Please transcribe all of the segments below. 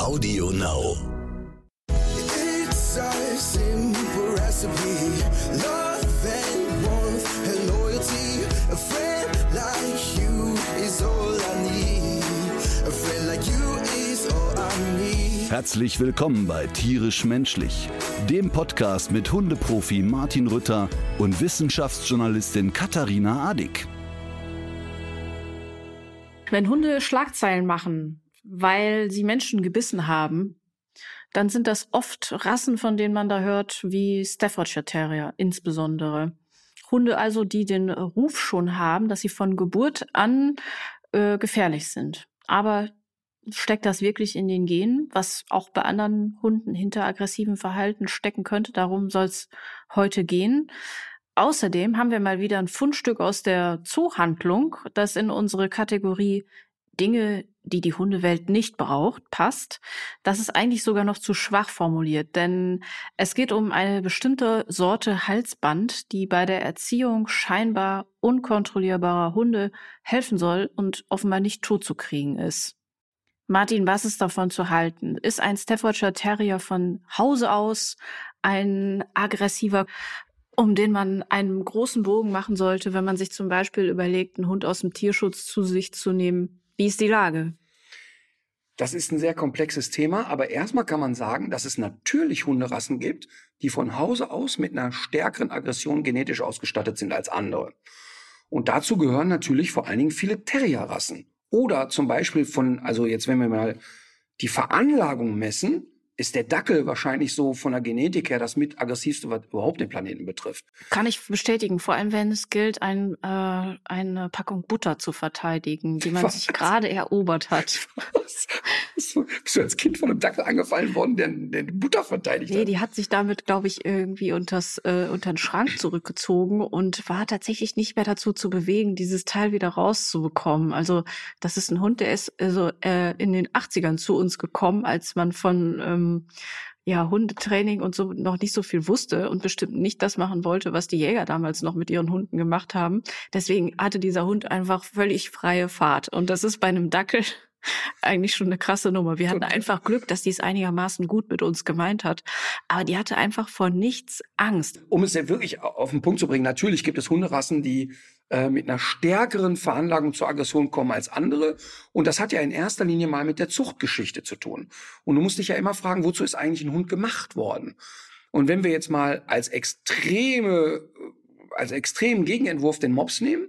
Audio Now. It's a simple recipe. Love and warmth and loyalty. A friend like you is all I need. A friend like you is all I need. Herzlich willkommen bei Tierisch Menschlich, dem Podcast mit Hundeprofi Martin Rütter und Wissenschaftsjournalistin Katharina Adick. Wenn Hunde Schlagzeilen machen, weil sie Menschen gebissen haben, dann sind das oft Rassen, von denen man da hört, wie Staffordshire Terrier insbesondere. Hunde also, die den Ruf schon haben, dass sie von Geburt an äh, gefährlich sind. Aber steckt das wirklich in den Genen, was auch bei anderen Hunden hinter aggressivem Verhalten stecken könnte? Darum soll es heute gehen. Außerdem haben wir mal wieder ein Fundstück aus der Zoohandlung, das in unsere Kategorie Dinge, die die Hundewelt nicht braucht, passt. Das ist eigentlich sogar noch zu schwach formuliert, denn es geht um eine bestimmte Sorte Halsband, die bei der Erziehung scheinbar unkontrollierbarer Hunde helfen soll und offenbar nicht tot zu kriegen ist. Martin, was ist davon zu halten? Ist ein Staffordshire Terrier von Hause aus ein aggressiver um den man einen großen Bogen machen sollte, wenn man sich zum Beispiel überlegt, einen Hund aus dem Tierschutz zu sich zu nehmen. Wie ist die Lage? Das ist ein sehr komplexes Thema, aber erstmal kann man sagen, dass es natürlich Hunderassen gibt, die von Hause aus mit einer stärkeren Aggression genetisch ausgestattet sind als andere. Und dazu gehören natürlich vor allen Dingen viele Terrierrassen. Oder zum Beispiel von, also jetzt wenn wir mal die Veranlagung messen, ist der Dackel wahrscheinlich so von der Genetik her das mit aggressivste, was überhaupt den Planeten betrifft. Kann ich bestätigen, vor allem wenn es gilt, ein, äh, eine Packung Butter zu verteidigen, die man was? sich gerade erobert hat. Was? Bist du als Kind von einem Dackel angefallen worden, der, der Butter verteidigt nee, hat? Nee, die hat sich damit, glaube ich, irgendwie unters, äh, unter den Schrank zurückgezogen und war tatsächlich nicht mehr dazu zu bewegen, dieses Teil wieder rauszubekommen. Also das ist ein Hund, der ist also, äh, in den 80ern zu uns gekommen, als man von ähm, ja, Hundetraining und so noch nicht so viel wusste und bestimmt nicht das machen wollte, was die Jäger damals noch mit ihren Hunden gemacht haben. Deswegen hatte dieser Hund einfach völlig freie Fahrt. Und das ist bei einem Dackel eigentlich schon eine krasse Nummer. Wir hatten einfach Glück, dass die es einigermaßen gut mit uns gemeint hat. Aber die hatte einfach vor nichts Angst. Um es ja wirklich auf den Punkt zu bringen, natürlich gibt es Hunderassen, die äh, mit einer stärkeren Veranlagung zur Aggression kommen als andere. Und das hat ja in erster Linie mal mit der Zuchtgeschichte zu tun. Und du musst dich ja immer fragen, wozu ist eigentlich ein Hund gemacht worden? Und wenn wir jetzt mal als extreme, als extremen Gegenentwurf den Mops nehmen,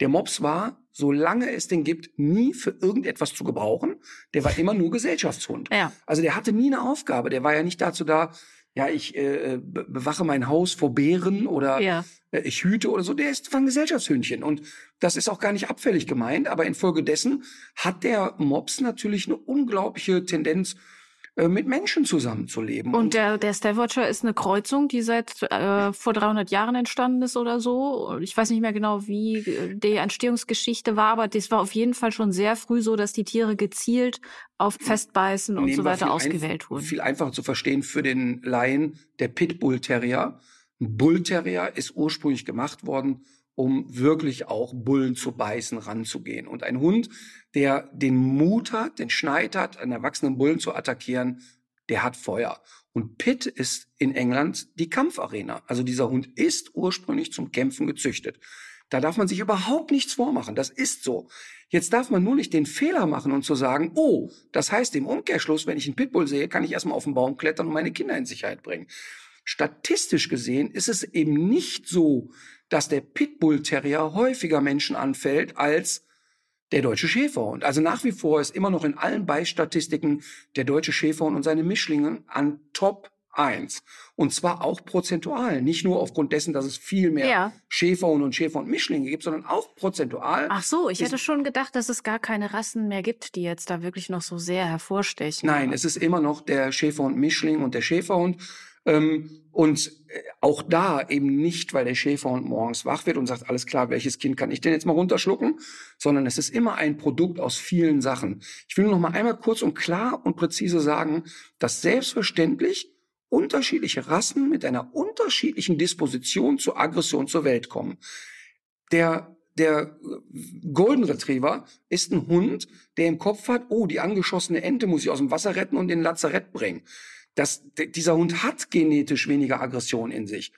der Mops war, solange es den gibt, nie für irgendetwas zu gebrauchen. Der war immer nur Gesellschaftshund. Ja. Also der hatte nie eine Aufgabe. Der war ja nicht dazu da, ja, ich äh, bewache mein Haus vor Bären oder ja. äh, ich hüte oder so. Der ist ein Gesellschaftshündchen. Und das ist auch gar nicht abfällig gemeint, aber infolgedessen hat der Mops natürlich eine unglaubliche Tendenz, äh, mit Menschen zusammenzuleben. Und, der, der Staffordshire ist eine Kreuzung, die seit äh, vor 300 Jahren entstanden ist oder so. Ich weiß nicht mehr genau, wie äh, die Entstehungsgeschichte war, aber das war auf jeden Fall schon sehr früh so, dass die Tiere gezielt auf Festbeißen und so weiter ausgewählt wurden. Viel einfacher zu verstehen für den Laien, der Pitbull Terrier. Ein Bull Terrier ist ursprünglich gemacht worden, um wirklich auch Bullen zu beißen, ranzugehen. Und ein Hund, der den Mut hat, den Schneid hat, einen erwachsenen Bullen zu attackieren, der hat Feuer. Und Pitt ist in England die Kampfarena. Also dieser Hund ist ursprünglich zum Kämpfen gezüchtet. Da darf man sich überhaupt nichts vormachen. Das ist so. Jetzt darf man nur nicht den Fehler machen und zu sagen, oh, das heißt im Umkehrschluss, wenn ich einen Pitbull sehe, kann ich erstmal auf den Baum klettern und meine Kinder in Sicherheit bringen. Statistisch gesehen ist es eben nicht so, dass der Pitbull Terrier häufiger Menschen anfällt als der deutsche Schäferhund. Also nach wie vor ist immer noch in allen Beistatistiken der deutsche Schäferhund und seine Mischlinge an Top 1. Und zwar auch prozentual. Nicht nur aufgrund dessen, dass es viel mehr ja. Schäferhund und Schäferhund-Mischlinge gibt, sondern auch prozentual. Ach so, ich hätte schon gedacht, dass es gar keine Rassen mehr gibt, die jetzt da wirklich noch so sehr hervorstechen. Nein, es ist immer noch der Schäferhund-Mischling und der Schäferhund. Ähm, und äh, auch da eben nicht, weil der Schäferhund morgens wach wird und sagt, alles klar, welches Kind kann ich denn jetzt mal runterschlucken, sondern es ist immer ein Produkt aus vielen Sachen. Ich will nur noch mal einmal kurz und klar und präzise sagen, dass selbstverständlich unterschiedliche Rassen mit einer unterschiedlichen Disposition zur Aggression zur Welt kommen. Der der Golden Retriever ist ein Hund, der im Kopf hat, oh, die angeschossene Ente muss ich aus dem Wasser retten und in den Lazarett bringen. Das, dieser Hund hat genetisch weniger Aggression in sich.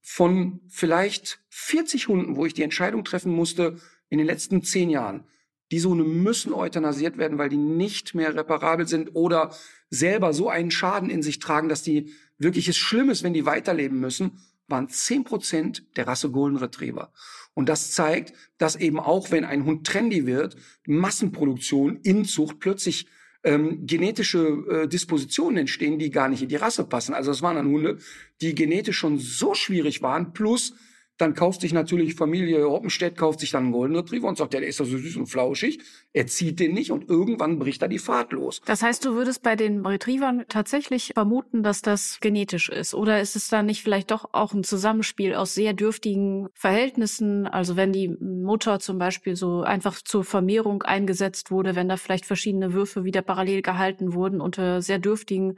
Von vielleicht 40 Hunden, wo ich die Entscheidung treffen musste in den letzten zehn Jahren, diese Hunde müssen euthanasiert werden, weil die nicht mehr reparabel sind oder selber so einen Schaden in sich tragen, dass die wirklich es schlimm ist, wenn die weiterleben müssen, waren zehn Prozent der Rasse Golden Retriever. Und das zeigt, dass eben auch wenn ein Hund trendy wird, Massenproduktion, Inzucht plötzlich ähm, genetische äh, Dispositionen entstehen, die gar nicht in die Rasse passen. Also es waren dann Hunde, die genetisch schon so schwierig waren, plus dann kauft sich natürlich Familie Hoppenstedt, kauft sich dann einen Golden Retriever und sagt, der ist doch so süß und flauschig. Er zieht den nicht und irgendwann bricht da die Fahrt los. Das heißt, du würdest bei den Retrievern tatsächlich vermuten, dass das genetisch ist? Oder ist es dann nicht vielleicht doch auch ein Zusammenspiel aus sehr dürftigen Verhältnissen? Also wenn die Mutter zum Beispiel so einfach zur Vermehrung eingesetzt wurde, wenn da vielleicht verschiedene Würfe wieder parallel gehalten wurden unter sehr dürftigen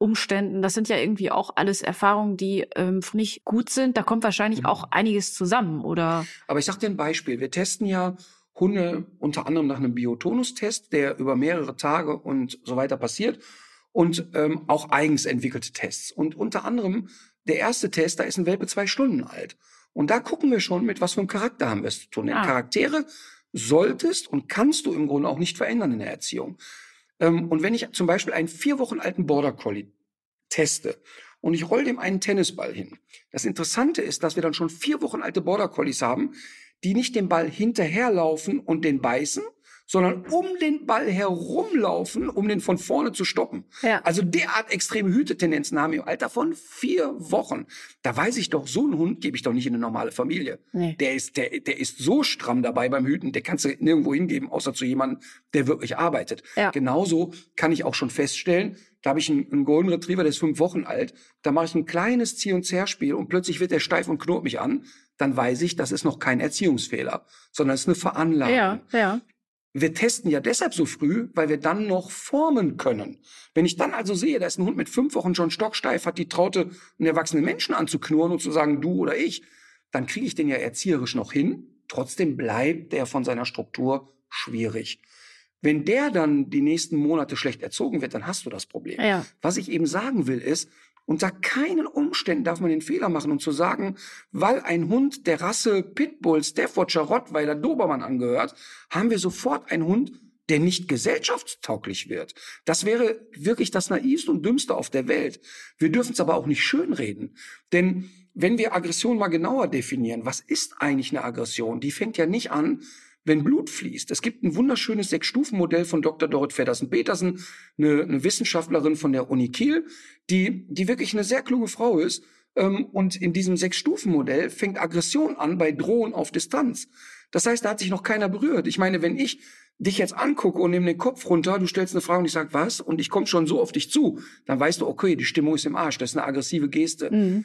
Umständen. Das sind ja irgendwie auch alles Erfahrungen, die ähm, nicht gut sind. Da kommt wahrscheinlich mhm. auch einiges zusammen, oder? Aber ich sag dir ein Beispiel. Wir testen ja Hunde unter anderem nach einem Biotonus-Test, der über mehrere Tage und so weiter passiert und ähm, auch eigens entwickelte Tests. Und unter anderem der erste Test, da ist ein Welpe zwei Stunden alt. Und da gucken wir schon, mit was für einem Charakter haben wir es zu tun. Denn ah. Charaktere solltest und kannst du im Grunde auch nicht verändern in der Erziehung. Ähm, und wenn ich zum Beispiel einen vier Wochen alten Border Collie teste und ich roll dem einen Tennisball hin. Das Interessante ist, dass wir dann schon vier Wochen alte Border Collies haben, die nicht den Ball hinterherlaufen und den beißen, sondern um den Ball herumlaufen, um den von vorne zu stoppen. Ja. Also derart extreme Hütetendenzen haben im Alter von vier Wochen. Da weiß ich doch, so einen Hund gebe ich doch nicht in eine normale Familie. Nee. Der ist, der, der ist so stramm dabei beim Hüten, der kannst du nirgendwo hingeben, außer zu jemandem, der wirklich arbeitet. Ja. Genauso kann ich auch schon feststellen, da habe ich einen, einen Golden Retriever, der ist fünf Wochen alt. Da mache ich ein kleines Zieh- und Zerspiel und plötzlich wird er steif und knurrt mich an. Dann weiß ich, das ist noch kein Erziehungsfehler, sondern es ist eine Veranlagung. Ja, ja. Wir testen ja deshalb so früh, weil wir dann noch formen können. Wenn ich dann also sehe, da ist ein Hund mit fünf Wochen schon stocksteif, hat die Traute, einen erwachsenen Menschen anzuknurren und zu sagen, du oder ich, dann kriege ich den ja erzieherisch noch hin. Trotzdem bleibt der von seiner Struktur schwierig. Wenn der dann die nächsten Monate schlecht erzogen wird, dann hast du das Problem. Ja. Was ich eben sagen will, ist, unter keinen Umständen darf man den Fehler machen und zu sagen, weil ein Hund der Rasse Pitbull, Staffordshire Rottweiler, Dobermann angehört, haben wir sofort einen Hund, der nicht gesellschaftstauglich wird. Das wäre wirklich das naivste und dümmste auf der Welt. Wir dürfen es aber auch nicht schönreden. Denn wenn wir Aggression mal genauer definieren, was ist eigentlich eine Aggression? Die fängt ja nicht an, wenn Blut fließt. Es gibt ein wunderschönes Sechs-Stufen-Modell von Dr. Dorrit Feddersen-Petersen, eine, eine, Wissenschaftlerin von der Uni Kiel, die, die wirklich eine sehr kluge Frau ist. Ähm, und in diesem Sechs-Stufen-Modell fängt Aggression an bei Drohen auf Distanz. Das heißt, da hat sich noch keiner berührt. Ich meine, wenn ich dich jetzt angucke und nehme den Kopf runter, du stellst eine Frage und ich sag was und ich komme schon so auf dich zu, dann weißt du, okay, die Stimmung ist im Arsch, das ist eine aggressive Geste. Mhm.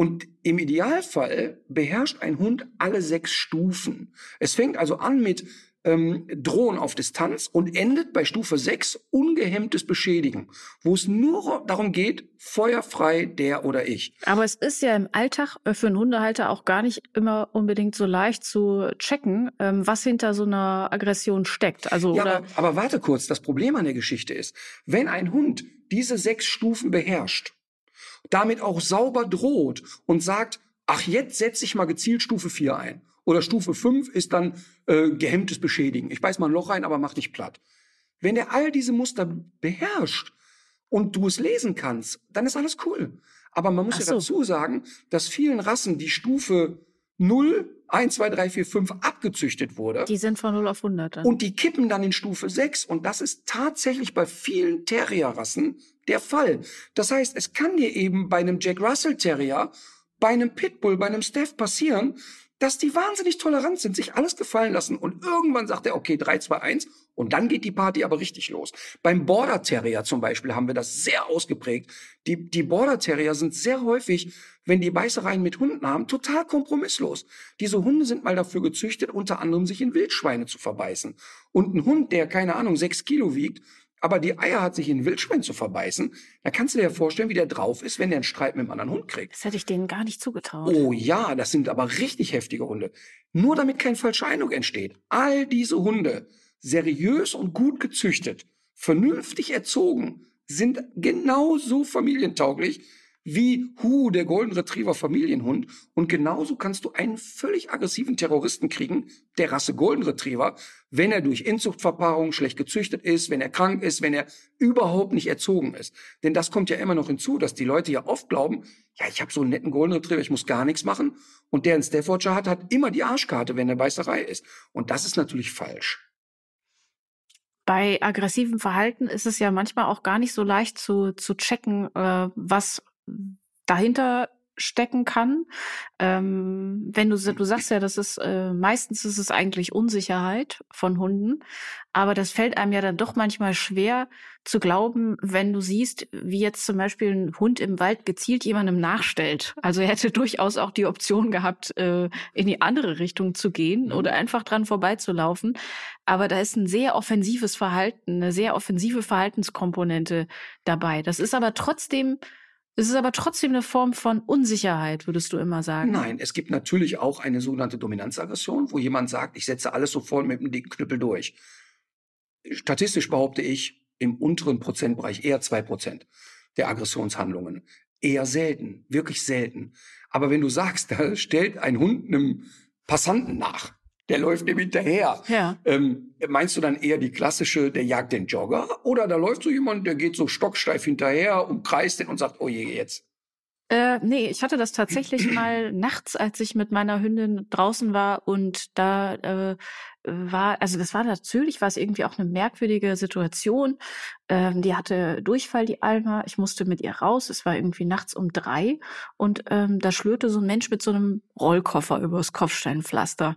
Und im Idealfall beherrscht ein Hund alle sechs Stufen. Es fängt also an mit ähm, Drohen auf Distanz und endet bei Stufe 6 ungehemmtes Beschädigen, wo es nur darum geht, feuerfrei der oder ich. Aber es ist ja im Alltag für einen Hundehalter auch gar nicht immer unbedingt so leicht zu checken, ähm, was hinter so einer Aggression steckt. Also, ja, oder aber, aber warte kurz, das Problem an der Geschichte ist, wenn ein Hund diese sechs Stufen beherrscht, damit auch sauber droht und sagt, ach, jetzt setze ich mal gezielt Stufe 4 ein. Oder Stufe 5 ist dann äh, gehemmtes Beschädigen. Ich beiß mal ein Loch rein, aber mach dich platt. Wenn er all diese Muster beherrscht und du es lesen kannst, dann ist alles cool. Aber man muss ach ja dazu sagen, dass vielen Rassen die Stufe 0, 1, 2, 3, 4, 5 abgezüchtet wurde. Die sind von 0 auf 100. Dann. Und die kippen dann in Stufe 6. Und das ist tatsächlich bei vielen Terrierrassen der Fall. Das heißt, es kann dir eben bei einem Jack Russell Terrier, bei einem Pitbull, bei einem Steph passieren, dass die wahnsinnig tolerant sind, sich alles gefallen lassen und irgendwann sagt er, okay, 3, 2, 1 und dann geht die Party aber richtig los. Beim Border Terrier zum Beispiel haben wir das sehr ausgeprägt. Die, die Border Terrier sind sehr häufig, wenn die Beißereien mit Hunden haben, total kompromisslos. Diese Hunde sind mal dafür gezüchtet, unter anderem sich in Wildschweine zu verbeißen. Und ein Hund, der, keine Ahnung, sechs Kilo wiegt, aber die Eier hat, sich in ein Wildschwein zu verbeißen, dann kannst du dir ja vorstellen, wie der drauf ist, wenn der einen Streit mit einem anderen Hund kriegt. Das hätte ich denen gar nicht zugetraut. Oh ja, das sind aber richtig heftige Hunde. Nur damit kein falscher Eindruck entsteht. All diese Hunde, seriös und gut gezüchtet, vernünftig erzogen, sind genauso familientauglich wie Hu, der Golden Retriever Familienhund. Und genauso kannst du einen völlig aggressiven Terroristen kriegen, der Rasse Golden Retriever, wenn er durch Inzuchtverpaarung schlecht gezüchtet ist, wenn er krank ist, wenn er überhaupt nicht erzogen ist. Denn das kommt ja immer noch hinzu, dass die Leute ja oft glauben, ja, ich habe so einen netten Golden Retriever, ich muss gar nichts machen. Und der einen Staffordshire hat, hat immer die Arschkarte, wenn er Beißerei ist. Und das ist natürlich falsch. Bei aggressivem Verhalten ist es ja manchmal auch gar nicht so leicht zu, zu checken, äh, was dahinter stecken kann. Ähm, wenn du, du sagst ja, das ist äh, meistens ist es eigentlich Unsicherheit von Hunden, aber das fällt einem ja dann doch manchmal schwer zu glauben, wenn du siehst, wie jetzt zum Beispiel ein Hund im Wald gezielt jemandem nachstellt. Also er hätte durchaus auch die Option gehabt, äh, in die andere Richtung zu gehen mhm. oder einfach dran vorbeizulaufen. Aber da ist ein sehr offensives Verhalten, eine sehr offensive Verhaltenskomponente dabei. Das ist aber trotzdem es ist aber trotzdem eine Form von Unsicherheit, würdest du immer sagen. Nein, es gibt natürlich auch eine sogenannte Dominanzaggression, wo jemand sagt, ich setze alles sofort mit dem dicken Knüppel durch. Statistisch behaupte ich im unteren Prozentbereich eher zwei Prozent der Aggressionshandlungen. Eher selten, wirklich selten. Aber wenn du sagst, da stellt ein Hund einem Passanten nach, der läuft dem hinterher. Ja. Ähm, meinst du dann eher die klassische, der jagt den Jogger? Oder da läuft so jemand, der geht so stocksteif hinterher, umkreist den und sagt, oh je, jetzt. Äh, nee, ich hatte das tatsächlich mal nachts, als ich mit meiner Hündin draußen war und da äh, war, also das war natürlich, war es irgendwie auch eine merkwürdige Situation. Ähm, die hatte Durchfall, die Alma. Ich musste mit ihr raus. Es war irgendwie nachts um drei und ähm, da schlürte so ein Mensch mit so einem Rollkoffer übers Kopfsteinpflaster.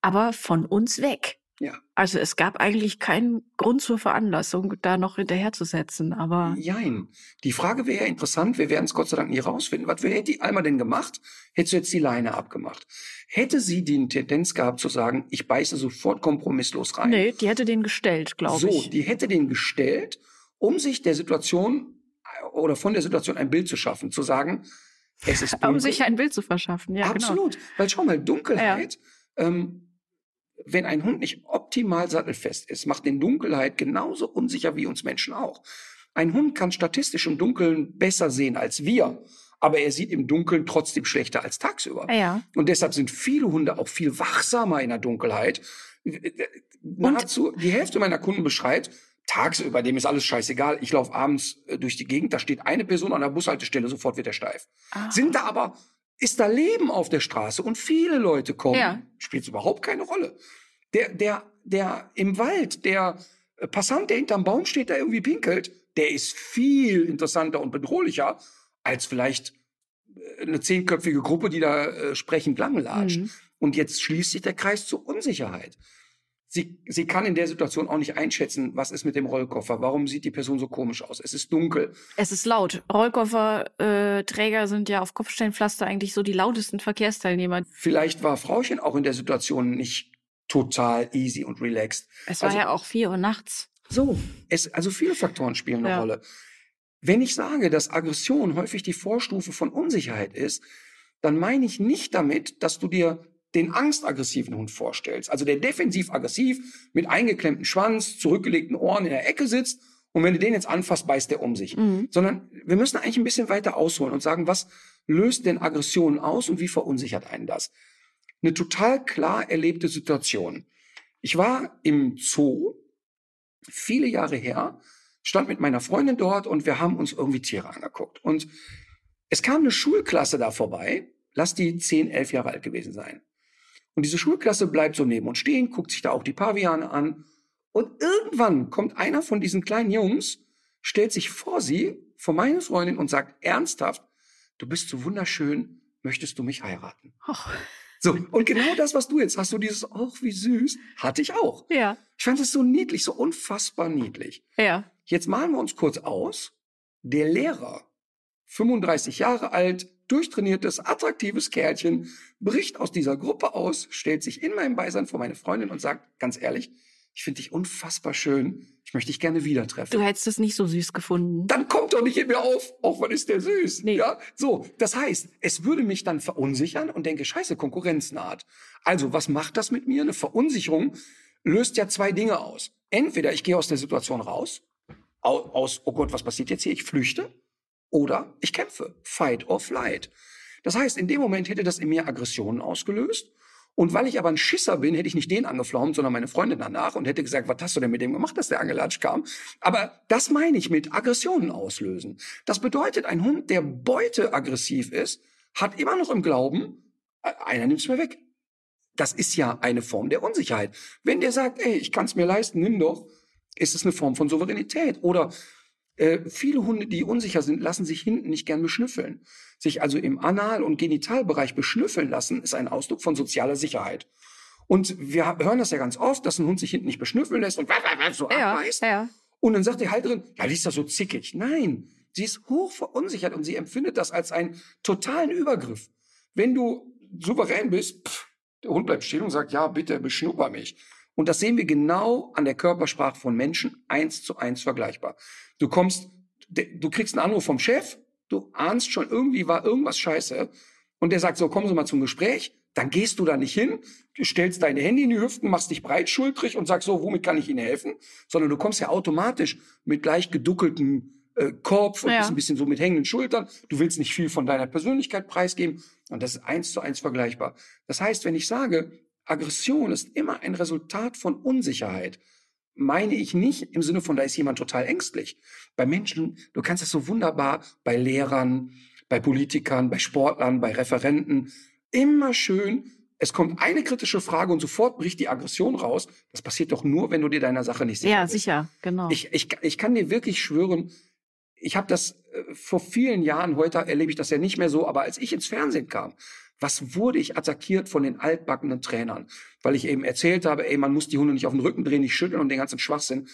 Aber von uns weg. Ja. Also es gab eigentlich keinen Grund zur Veranlassung, da noch hinterherzusetzen, aber. Jein. Die Frage wäre ja interessant, wir werden es Gott sei Dank nie rausfinden. Was hätte die Alma denn gemacht? Hättest du jetzt die Leine abgemacht? Hätte sie die Tendenz gehabt zu sagen, ich beiße sofort kompromisslos rein? Nee, die hätte den gestellt, glaube so, ich. So, die hätte den gestellt, um sich der Situation oder von der Situation ein Bild zu schaffen, zu sagen, es ist dunkel. Um sich ein Bild zu verschaffen, ja. Genau. Absolut. Genau. Weil schau mal, Dunkelheit, ja. ähm, wenn ein Hund nicht optimal sattelfest ist, macht den Dunkelheit genauso unsicher wie uns Menschen auch. Ein Hund kann statistisch im Dunkeln besser sehen als wir, aber er sieht im Dunkeln trotzdem schlechter als tagsüber. Ja. Und deshalb sind viele Hunde auch viel wachsamer in der Dunkelheit. Nahezu die Hälfte meiner Kunden beschreibt, tagsüber, dem ist alles scheißegal. Ich laufe abends äh, durch die Gegend, da steht eine Person an der Bushaltestelle, sofort wird er steif. Ah. Sind da aber ist da Leben auf der Straße und viele Leute kommen, ja. spielt überhaupt keine Rolle. Der, der, der im Wald, der Passant, der hinterm Baum steht, der irgendwie pinkelt, der ist viel interessanter und bedrohlicher als vielleicht äh, eine zehnköpfige Gruppe, die da äh, sprechend langlatscht. Mhm. Und jetzt schließt sich der Kreis zur Unsicherheit sie, sie kann in der Situation auch nicht einschätzen, was ist mit dem Rollkoffer. Warum sieht die Person so komisch aus? Es ist dunkel. Es ist laut. Rollkofferträger äh, sind ja auf Kopfsteinpflaster eigentlich so die lautesten Verkehrsteilnehmer. Vielleicht war Frauchen auch in der Situation nicht total easy und relaxed. Es war also, ja auch vier Uhr nachts. So, es, also viele Faktoren spielen eine ja. Rolle. Wenn ich sage, dass Aggression häufig die Vorstufe von Unsicherheit ist, dann meine ich nicht damit, dass du dir den angstaggressiven Hund vorstellst, also der defensiv-aggressiv mit eingeklemmtem Schwanz, zurückgelegten Ohren in der Ecke sitzt und wenn du den jetzt anfasst, beißt der um sich. Mhm. Sondern wir müssen eigentlich ein bisschen weiter ausholen und sagen, was löst denn Aggression aus und wie verunsichert einen das? Eine total klar erlebte Situation. Ich war im Zoo, viele Jahre her, stand mit meiner Freundin dort und wir haben uns irgendwie Tiere angeguckt. Und es kam eine Schulklasse da vorbei, lass die 10, 11 Jahre alt gewesen sein. Und diese Schulklasse bleibt so neben uns stehen, guckt sich da auch die Paviane an. Und irgendwann kommt einer von diesen kleinen Jungs, stellt sich vor sie, vor meine Freundin und sagt ernsthaft, du bist so wunderschön, möchtest du mich heiraten? Och. So, und genau das, was du jetzt hast, so dieses, ach, wie süß, hatte ich auch. Ja. Ich fand es so niedlich, so unfassbar niedlich. Ja. Jetzt malen wir uns kurz aus. Der Lehrer, 35 Jahre alt, durchtrainiertes, attraktives Kerlchen bricht aus dieser Gruppe aus, stellt sich in meinem Beisein vor meine Freundin und sagt, ganz ehrlich, ich finde dich unfassbar schön. Ich möchte dich gerne wieder treffen. Du hättest es nicht so süß gefunden. Dann kommt doch nicht in mir auf. Auch wann ist der süß? Nee. Ja, so. Das heißt, es würde mich dann verunsichern und denke, scheiße, Konkurrenz naht. Also, was macht das mit mir? Eine Verunsicherung löst ja zwei Dinge aus. Entweder ich gehe aus der Situation raus, au- aus, oh Gott, was passiert jetzt hier? Ich flüchte. Oder ich kämpfe. Fight or flight. Das heißt, in dem Moment hätte das in mir Aggressionen ausgelöst. Und weil ich aber ein Schisser bin, hätte ich nicht den angeflaumt, sondern meine Freundin danach und hätte gesagt, was hast du denn mit dem gemacht, dass der angelatscht kam? Aber das meine ich mit Aggressionen auslösen. Das bedeutet, ein Hund, der beuteaggressiv ist, hat immer noch im Glauben, äh, einer nimmt's mir weg. Das ist ja eine Form der Unsicherheit. Wenn der sagt, ey, ich kann's mir leisten, nimm doch, ist es eine Form von Souveränität. Oder äh, viele Hunde, die unsicher sind, lassen sich hinten nicht gern beschnüffeln. Sich also im Anal- und Genitalbereich beschnüffeln lassen, ist ein Ausdruck von sozialer Sicherheit. Und wir hören das ja ganz oft, dass ein Hund sich hinten nicht beschnüffeln lässt und so Ja, abbeißt. ja. Und dann sagt die Halterin, ja, die ist doch so zickig. Nein, sie ist hoch verunsichert und sie empfindet das als einen totalen Übergriff. Wenn du souverän bist, pff, der Hund bleibt stehen und sagt, ja, bitte beschnupper mich. Und das sehen wir genau an der Körpersprache von Menschen eins zu eins vergleichbar. Du kommst, du kriegst einen Anruf vom Chef, du ahnst schon, irgendwie war irgendwas scheiße. Und der sagt so, kommen Sie mal zum Gespräch. Dann gehst du da nicht hin, du stellst deine Hände in die Hüften, machst dich breitschultrig und sagst so, womit kann ich Ihnen helfen? Sondern du kommst ja automatisch mit leicht geduckeltem äh, Kopf und Ja. bist ein bisschen so mit hängenden Schultern. Du willst nicht viel von deiner Persönlichkeit preisgeben. Und das ist eins zu eins vergleichbar. Das heißt, wenn ich sage, Aggression ist immer ein Resultat von Unsicherheit, meine ich nicht im Sinne von, da ist jemand total ängstlich. Bei Menschen, du kannst es so wunderbar bei Lehrern, bei Politikern, bei Sportlern, bei Referenten, immer schön, es kommt eine kritische Frage und sofort bricht die Aggression raus. Das passiert doch nur, wenn du dir deiner Sache nicht sicher Ja, bist. sicher, genau. Ich, ich, ich kann dir wirklich schwören, ich habe das äh, vor vielen Jahren, heute erlebe ich das ja nicht mehr so, aber als ich ins Fernsehen kam, was wurde ich attackiert von den altbackenen Trainern? Weil ich eben erzählt habe, ey, man muss die Hunde nicht auf den Rücken drehen, nicht schütteln und den ganzen Schwachsinn.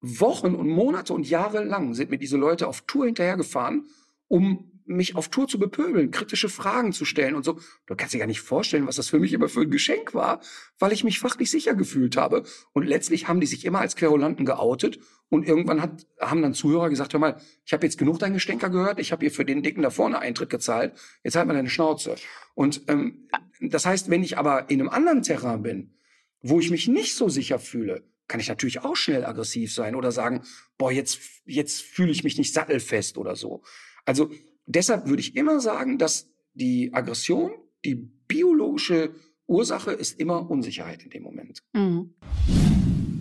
Wochen und Monate und Jahre lang sind mir diese Leute auf Tour hinterhergefahren, um mich auf Tour zu bepöbeln, kritische Fragen zu stellen und so. Du kannst dir gar nicht vorstellen, was das für mich immer für ein Geschenk war, weil ich mich fachlich sicher gefühlt habe. Und letztlich haben die sich immer als Querulanten geoutet. Und irgendwann hat, haben dann Zuhörer gesagt, hör mal, ich habe jetzt genug dein Gestänker gehört, ich habe hier für den Dicken da vorne Eintritt gezahlt, jetzt halt mal deine Schnauze. Und ähm, das heißt, wenn ich aber in einem anderen Terrain bin, wo ich mich nicht so sicher fühle, kann ich natürlich auch schnell aggressiv sein oder sagen, boah, jetzt, jetzt fühle ich mich nicht sattelfest oder so. Also deshalb würde ich immer sagen, dass die Aggression, die biologische Ursache ist immer Unsicherheit in dem Moment. Mhm.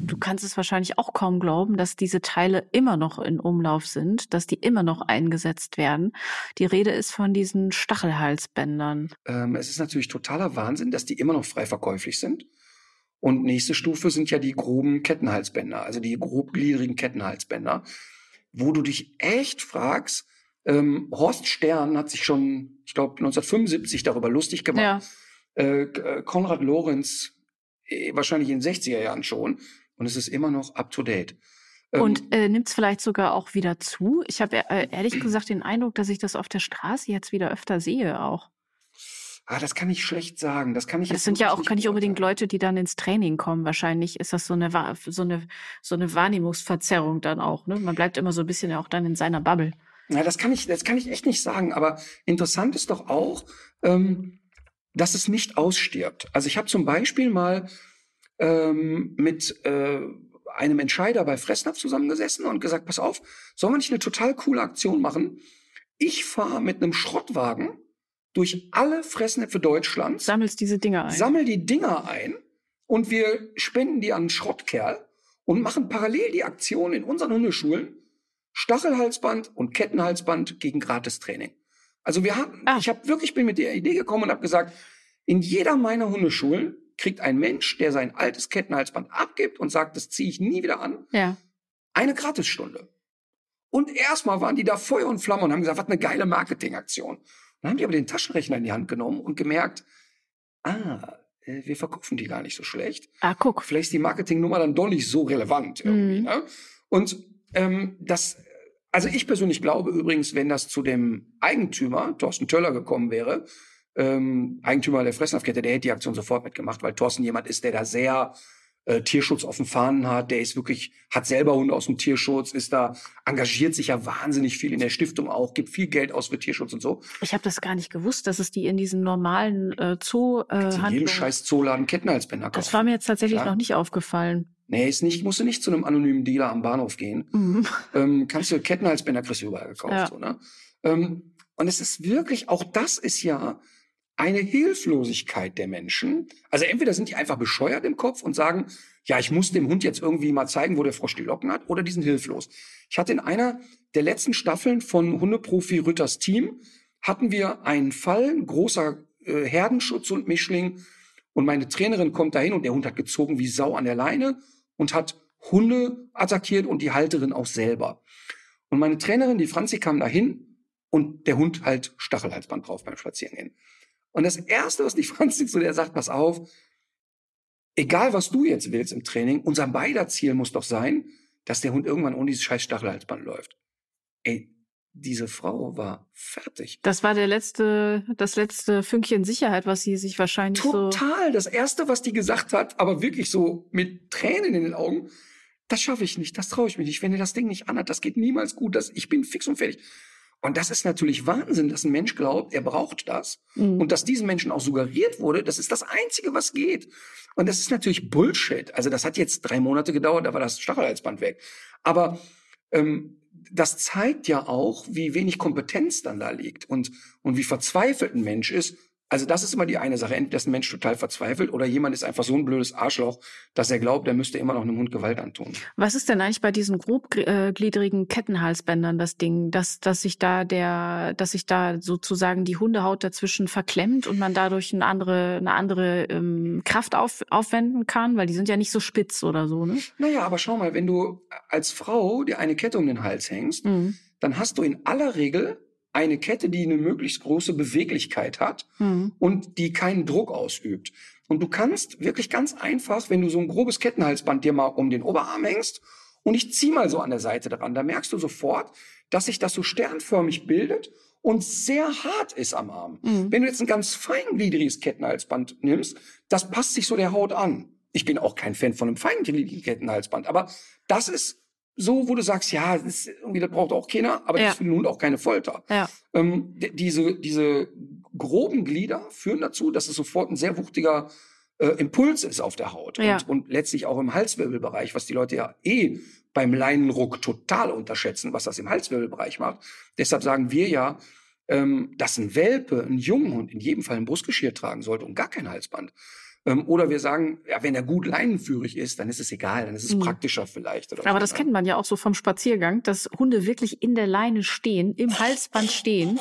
Du kannst es wahrscheinlich auch kaum glauben, dass diese Teile immer noch in Umlauf sind, dass die immer noch eingesetzt werden. Die Rede ist von diesen Stachelhalsbändern. Ähm, es ist natürlich totaler Wahnsinn, dass die immer noch frei verkäuflich sind. Und nächste Stufe sind ja die groben Kettenhalsbänder, also die grobgliedrigen Kettenhalsbänder, wo du dich echt fragst, ähm, Horst Stern hat sich schon, ich glaube, 1975 darüber lustig gemacht. Ja. Äh, äh, Konrad Lorenz äh, wahrscheinlich in den 60er Jahren schon. Und es ist immer noch up to date. Ähm, Und äh, nimmt es vielleicht sogar auch wieder zu? Ich habe äh, ehrlich gesagt den Eindruck, dass ich das auf der Straße jetzt wieder öfter sehe auch. ah, das kann ich schlecht sagen. Das kann ich Das sind ja auch gar nicht unbedingt. Leute, die dann ins Training kommen. Wahrscheinlich ist das so eine, so eine, so eine Wahrnehmungsverzerrung dann auch. Ne? Man bleibt immer so ein bisschen auch dann in seiner Bubble. Na, das kann ich, das kann ich echt nicht sagen. Aber interessant ist doch auch, ähm, dass es nicht ausstirbt. Also ich habe zum Beispiel mal ähm, mit äh, einem Entscheider bei Fressnapf zusammengesessen und gesagt, pass auf, sollen wir nicht eine total coole Aktion machen? Ich fahre mit einem Schrottwagen durch alle Fressnäpfe Deutschlands, Sammelst diese Dinger ein. sammel die Dinger ein und wir spenden die an einen Schrottkerl und machen parallel die Aktion in unseren Hundeschulen Stachelhalsband und Kettenhalsband gegen Gratistraining. Also wir hatten, Ah. ich habe wirklich bin mit der Idee gekommen und habe gesagt, in jeder meiner Hundeschulen kriegt ein Mensch, der sein altes Kettenhalsband abgibt und sagt, das ziehe ich nie wieder an, ja. eine Gratisstunde. Und erstmal waren die da Feuer und Flamme und haben gesagt, was eine geile Marketingaktion. Dann haben die aber den Taschenrechner in die Hand genommen und gemerkt, ah, äh, wir verkaufen die gar nicht so schlecht. Ah, guck. Vielleicht ist die Marketingnummer dann doch nicht so relevant irgendwie. Mhm. Ne? Und ähm, das, also ich persönlich glaube übrigens, wenn das zu dem Eigentümer, Thorsten Töller, gekommen wäre, ähm, Eigentümer der Fressnapfkette, der hätte die Aktion sofort mitgemacht, weil Thorsten jemand ist, der da sehr äh, Tierschutz auf dem Fahnen hat, der ist wirklich, hat selber Hunde aus dem Tierschutz, ist da, engagiert sich ja wahnsinnig viel in der Stiftung auch, gibt viel Geld aus für Tierschutz und so. Ich habe das gar nicht gewusst, dass es die in diesen normalen äh, Zoo äh, In jedem scheiß Zooladen Kettenhalsbänder kaufen. Das war mir jetzt tatsächlich Klar. noch nicht aufgefallen. Nee, ist nicht, musst du nicht zu einem anonymen Dealer am Bahnhof gehen. Mhm. Ähm, kannst du Kettenhalsbänder kriegst du überall gekauft. Ja. So, ne? ähm, und es ist wirklich, auch das ist ja eine Hilflosigkeit der Menschen. Also entweder sind die einfach bescheuert im Kopf und sagen, ja, ich muss dem Hund jetzt irgendwie mal zeigen, wo der Frosch die Locken hat, oder die sind hilflos. Ich hatte in einer der letzten Staffeln von Hundeprofi Rütters Team, hatten wir einen Fall, ein großer äh, Herdenschutz und Mischling, und meine Trainerin kommt dahin und der Hund hat gezogen wie Sau an der Leine und hat Hunde attackiert und die Halterin auch selber. Und meine Trainerin, die Franzi, kam dahin und der Hund halt Stachelhalsband drauf beim Spazierengehen. Und das Erste, was die Franzi zu der sagt, pass auf, egal was du jetzt willst im Training, unser beider Ziel muss doch sein, dass der Hund irgendwann ohne dieses scheiß Stachelhalsband läuft. Ey, diese Frau war fertig. Das war der letzte, das letzte Fünkchen Sicherheit, was sie sich wahrscheinlich so. Total. Das Erste, was die gesagt hat, aber wirklich so mit Tränen in den Augen, das schaffe ich nicht, das traue ich mir nicht. Wenn ihr das Ding nicht anhat, das geht niemals gut. Das, ich bin fix und fertig. Und das ist natürlich Wahnsinn, dass ein Mensch glaubt, er braucht das. Mhm. Und dass diesen Menschen auch suggeriert wurde, das ist das Einzige, was geht. Und das ist natürlich Bullshit. Also das hat jetzt drei Monate gedauert, da war das Stachelhalsband weg. Aber ähm, das zeigt ja auch, wie wenig Kompetenz dann da liegt und, und wie verzweifelt ein Mensch ist. Also das ist immer die eine Sache. Entweder ist ein Mensch total verzweifelt oder jemand ist einfach so ein blödes Arschloch, dass er glaubt, er müsste immer noch einem Hund Gewalt antun. Was ist denn eigentlich bei diesen grobgliedrigen Kettenhalsbändern das Ding, dass, dass sich da der, dass sich da sozusagen die Hundehaut dazwischen verklemmt und man dadurch eine andere, eine andere ähm, Kraft auf, aufwenden kann, weil die sind ja nicht so spitz oder so, ne? Naja, aber schau mal, wenn du als Frau dir eine Kette um den Hals hängst, Mhm. dann hast du in aller Regel eine Kette, die eine möglichst große Beweglichkeit hat Mhm. und die keinen Druck ausübt. Und du kannst wirklich ganz einfach, wenn du so ein grobes Kettenhalsband dir mal um den Oberarm hängst und ich zieh mal so an der Seite dran, da merkst du sofort, dass sich das so sternförmig bildet und sehr hart ist am Arm. Mhm. Wenn du jetzt ein ganz feingliedriges Kettenhalsband nimmst, das passt sich so der Haut an. Ich bin auch kein Fan von einem feingliedrigen Kettenhalsband, aber das ist so, wo du sagst, ja, das, irgendwie, das braucht auch keiner, aber Ja. das ist Hund auch keine Folter. Ja. Ähm, diese, diese groben Glieder führen dazu, dass es sofort ein sehr wuchtiger äh, Impuls ist auf der Haut Ja. und, und letztlich auch im Halswirbelbereich, was die Leute ja eh beim Leinenruck total unterschätzen, was das im Halswirbelbereich macht. Deshalb sagen wir ja, ähm, dass ein Welpe, ein Junghund in jedem Fall ein Brustgeschirr tragen sollte und gar kein Halsband. Ähm, oder wir sagen, ja, wenn er gut leinenführig ist, dann ist es egal, dann ist es Mhm. praktischer vielleicht. Aber so, das ne? kennt man ja auch so vom Spaziergang, dass Hunde wirklich in der Leine stehen, im Halsband stehen.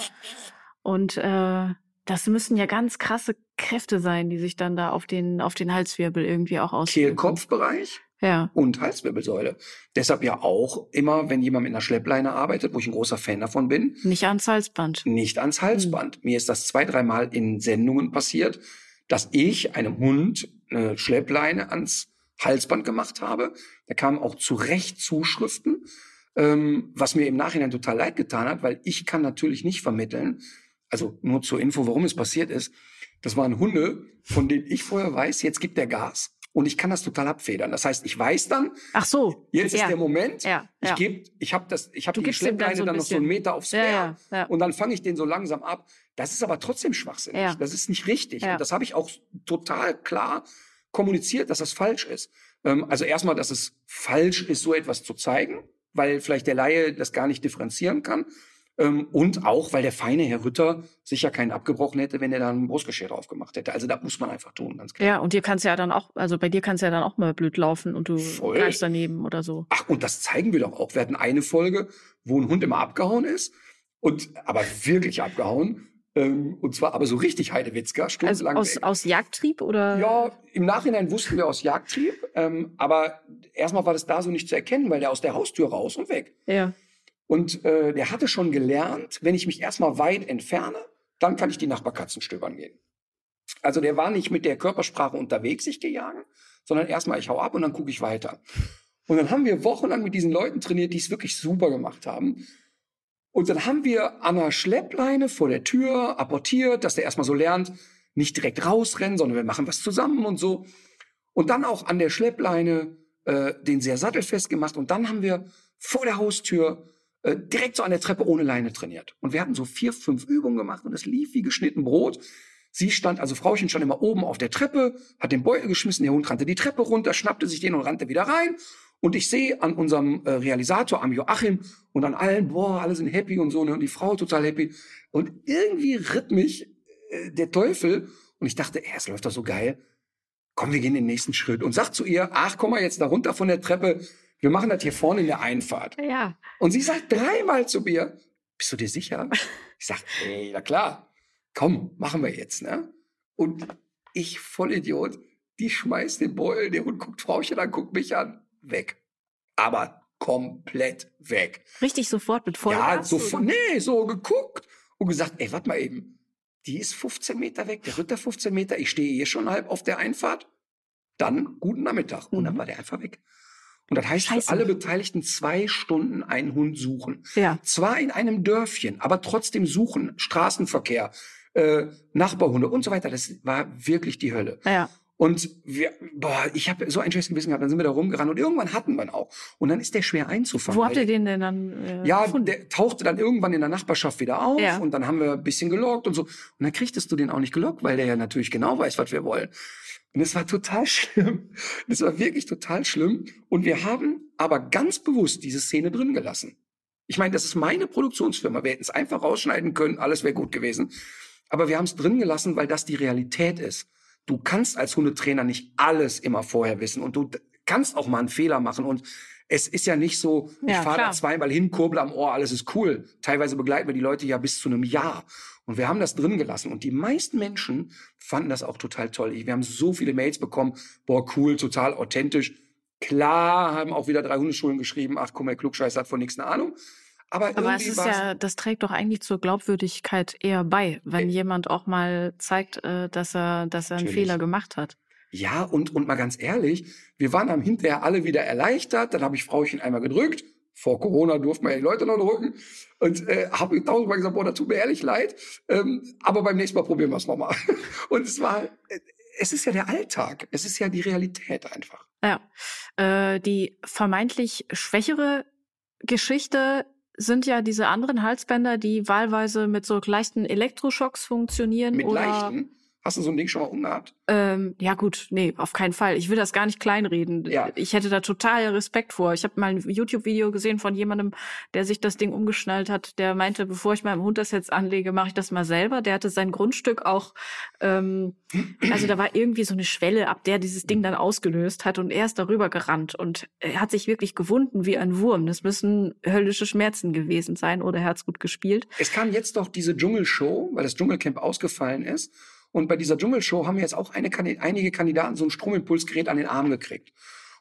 Und äh, das müssen ja ganz krasse Kräfte sein, die sich dann da auf den, auf den Halswirbel irgendwie auch auswirken. Kehlkopfbereich Ja. und Halswirbelsäule. Deshalb ja auch immer, wenn jemand mit einer Schleppleine arbeitet, wo ich ein großer Fan davon bin, Nicht ans Halsband. nicht ans Halsband. Mir ist das zwei, dreimal in Sendungen passiert, dass ich einem Hund eine Schleppleine ans Halsband gemacht habe. Da kamen auch zu Recht Zuschriften, ähm, was mir im Nachhinein total leid getan hat, weil ich kann natürlich nicht vermitteln, also nur zur Info, warum es passiert ist. Das waren Hunde, von denen ich vorher weiß, jetzt gibt der Gas. Und ich kann das total abfedern. Das heißt, ich weiß dann, Ach so. jetzt ja. ist der Moment, Ja, ich ja. gebe, ich habe das, ich habe die ihm dann Schleppleine so dann noch so einen. Meter aufs Meer und dann fange ich den so langsam ab. Das ist aber trotzdem schwachsinnig. Das ist nicht richtig. Und das habe ich auch total klar kommuniziert, dass das falsch ist. Ähm, also erstmal, dass es falsch ist, so etwas zu zeigen, weil vielleicht der Laie das gar nicht differenzieren kann. Ähm, und auch, weil der feine Herr Rütter sicher keinen abgebrochen hätte, wenn er da ein Brustgeschirr drauf gemacht hätte. Also das muss man einfach tun, ganz klar. Ja, und dir kann's ja dann auch, also bei dir kann's ja dann auch mal blöd laufen und du Voll. greifst daneben oder so. Ach, und das zeigen wir doch auch. Wir hatten eine Folge, wo ein Hund immer abgehauen ist. Und aber wirklich abgehauen. Ähm, und zwar aber so richtig Heidewitzka, Also stundenlang aus, weg. aus Jagdtrieb oder? Ja, im Nachhinein wussten wir aus Jagdtrieb, ähm, aber erstmal war das da so nicht zu erkennen, weil der aus der Haustür raus und weg. Ja. Und äh, der hatte schon gelernt, wenn ich mich erstmal weit entferne, dann kann ich die Nachbarkatzen stöbern gehen. Also der war nicht mit der Körpersprache unterwegs, sich gejagen, sondern erstmal ich hau ab und dann gucke ich weiter. Und dann haben wir wochenlang mit diesen Leuten trainiert, die es wirklich super gemacht haben. Und dann haben wir an einer Schleppleine vor der Tür apportiert, dass der erstmal so lernt, nicht direkt rausrennen, sondern wir machen was zusammen und so. Und dann auch an der Schleppleine äh, den sehr sattelfest gemacht. Und dann haben wir vor der Haustür äh, direkt so an der Treppe ohne Leine trainiert. Und wir hatten so vier, fünf Übungen gemacht und es lief wie geschnitten Brot. Sie stand, also Frauchen stand immer oben auf der Treppe, hat den Beutel geschmissen, der Hund rannte die Treppe runter, schnappte sich den und rannte wieder rein. Und ich sehe an unserem äh, Realisator, am Joachim und an allen, boah, alle sind happy und so, ne, und die Frau total happy. Und irgendwie ritt mich äh, der Teufel und ich dachte, ey, es läuft doch so geil. Komm, wir gehen den nächsten Schritt. Und sag zu ihr, ach, komm mal jetzt da runter von der Treppe. Wir machen das hier vorne in der Einfahrt. Ja. Und sie sagt dreimal zu mir, bist du dir sicher? Ich sag, ey, na klar. Komm, machen wir jetzt, ne? Und ich, Vollidiot, die schmeißt den Beutel, der Hund guckt Frauchen an, guckt mich an, weg. Aber komplett weg. Richtig sofort mit Vollgas? Ja, sofort, nee, so geguckt und gesagt, ey, warte mal eben. Die ist 15 Meter weg, der Ritter 15 Meter, ich stehe hier schon halb auf der Einfahrt. Dann guten Nachmittag. Und dann Mhm. war der einfach weg. Und das heißt Scheiße. für alle Beteiligten zwei Stunden einen Hund suchen. Ja. Zwar in einem Dörfchen, aber trotzdem suchen, Straßenverkehr, äh, Nachbarhunde und so weiter. Das war wirklich die Hölle. Ja. Und wir, boah, ich habe so ein schlechtes Gewissen gehabt. Dann sind wir da rumgerannt und irgendwann hatten wir ihn auch. Und dann ist der schwer einzufangen. Wo habt ihr den denn dann äh, ja, gefunden? der tauchte dann irgendwann in der Nachbarschaft wieder auf Ja. und dann haben wir ein bisschen gelockt und so. Und dann kriegtest du den auch nicht gelockt, weil der ja natürlich genau weiß, was wir wollen. Und es war total schlimm. Das war wirklich total schlimm. Und wir haben aber ganz bewusst diese Szene drin gelassen. Ich meine, das ist meine Produktionsfirma. Wir hätten es einfach rausschneiden können, alles wäre gut gewesen. Aber wir haben es drin gelassen, weil das die Realität ist. Du kannst als Hundetrainer nicht alles immer vorher wissen und du kannst auch mal einen Fehler machen. Und es ist ja nicht so, ich Ja, fahre da zweimal hin, kurbel am Ohr, alles ist cool. Teilweise begleiten wir die Leute ja bis zu einem Jahr. Und wir haben das drin gelassen. Und die meisten Menschen fanden das auch total toll. Wir haben so viele Mails bekommen. Boah, cool, total authentisch. Klar haben auch wieder drei Hundeschulen geschrieben. Ach, guck mal, der Klugscheißer hat von nichts eine Ahnung. Aber, Aber es ist ja, das trägt doch eigentlich zur Glaubwürdigkeit eher bei, wenn Äh, jemand auch mal zeigt, äh, dass er, dass er einen Natürlich. Fehler gemacht hat. Ja, und, und mal ganz ehrlich, wir waren am hinterher alle wieder erleichtert. Dann habe ich Frauchen einmal gedrückt. Vor Corona durften wir ja die Leute noch drücken. Und äh, habe tausendmal gesagt, boah, das tut mir ehrlich leid. Ähm, aber beim nächsten Mal probieren wir es nochmal. Und es war, äh, es ist ja der Alltag. Es ist ja die Realität einfach. Ja. Äh, die vermeintlich schwächere Geschichte sind ja diese anderen Halsbänder, die wahlweise mit so leichten Elektroschocks funktionieren Mit oder leichten. Hast du so ein Ding schon mal umgehabt? Ähm, ja gut, nee, auf keinen Fall. Ich will das gar nicht kleinreden. Ja. Ich hätte da total Respekt vor. Ich habe mal ein YouTube-Video gesehen von jemandem, der sich das Ding umgeschnallt hat. Der meinte, bevor ich meinem Hund das jetzt anlege, mache ich das mal selber. Der hatte sein Grundstück auch, ähm, also da war irgendwie so eine Schwelle, ab der dieses Ding dann ausgelöst hat und er ist darüber gerannt und er hat sich wirklich gewunden wie ein Wurm. Das müssen höllische Schmerzen gewesen sein oder er hat's gut gespielt. Es kam jetzt doch diese Dschungelshow, weil das Dschungelcamp ausgefallen ist. Und bei dieser Dschungelshow haben jetzt auch eine, einige Kandidaten so ein Stromimpulsgerät an den Arm gekriegt.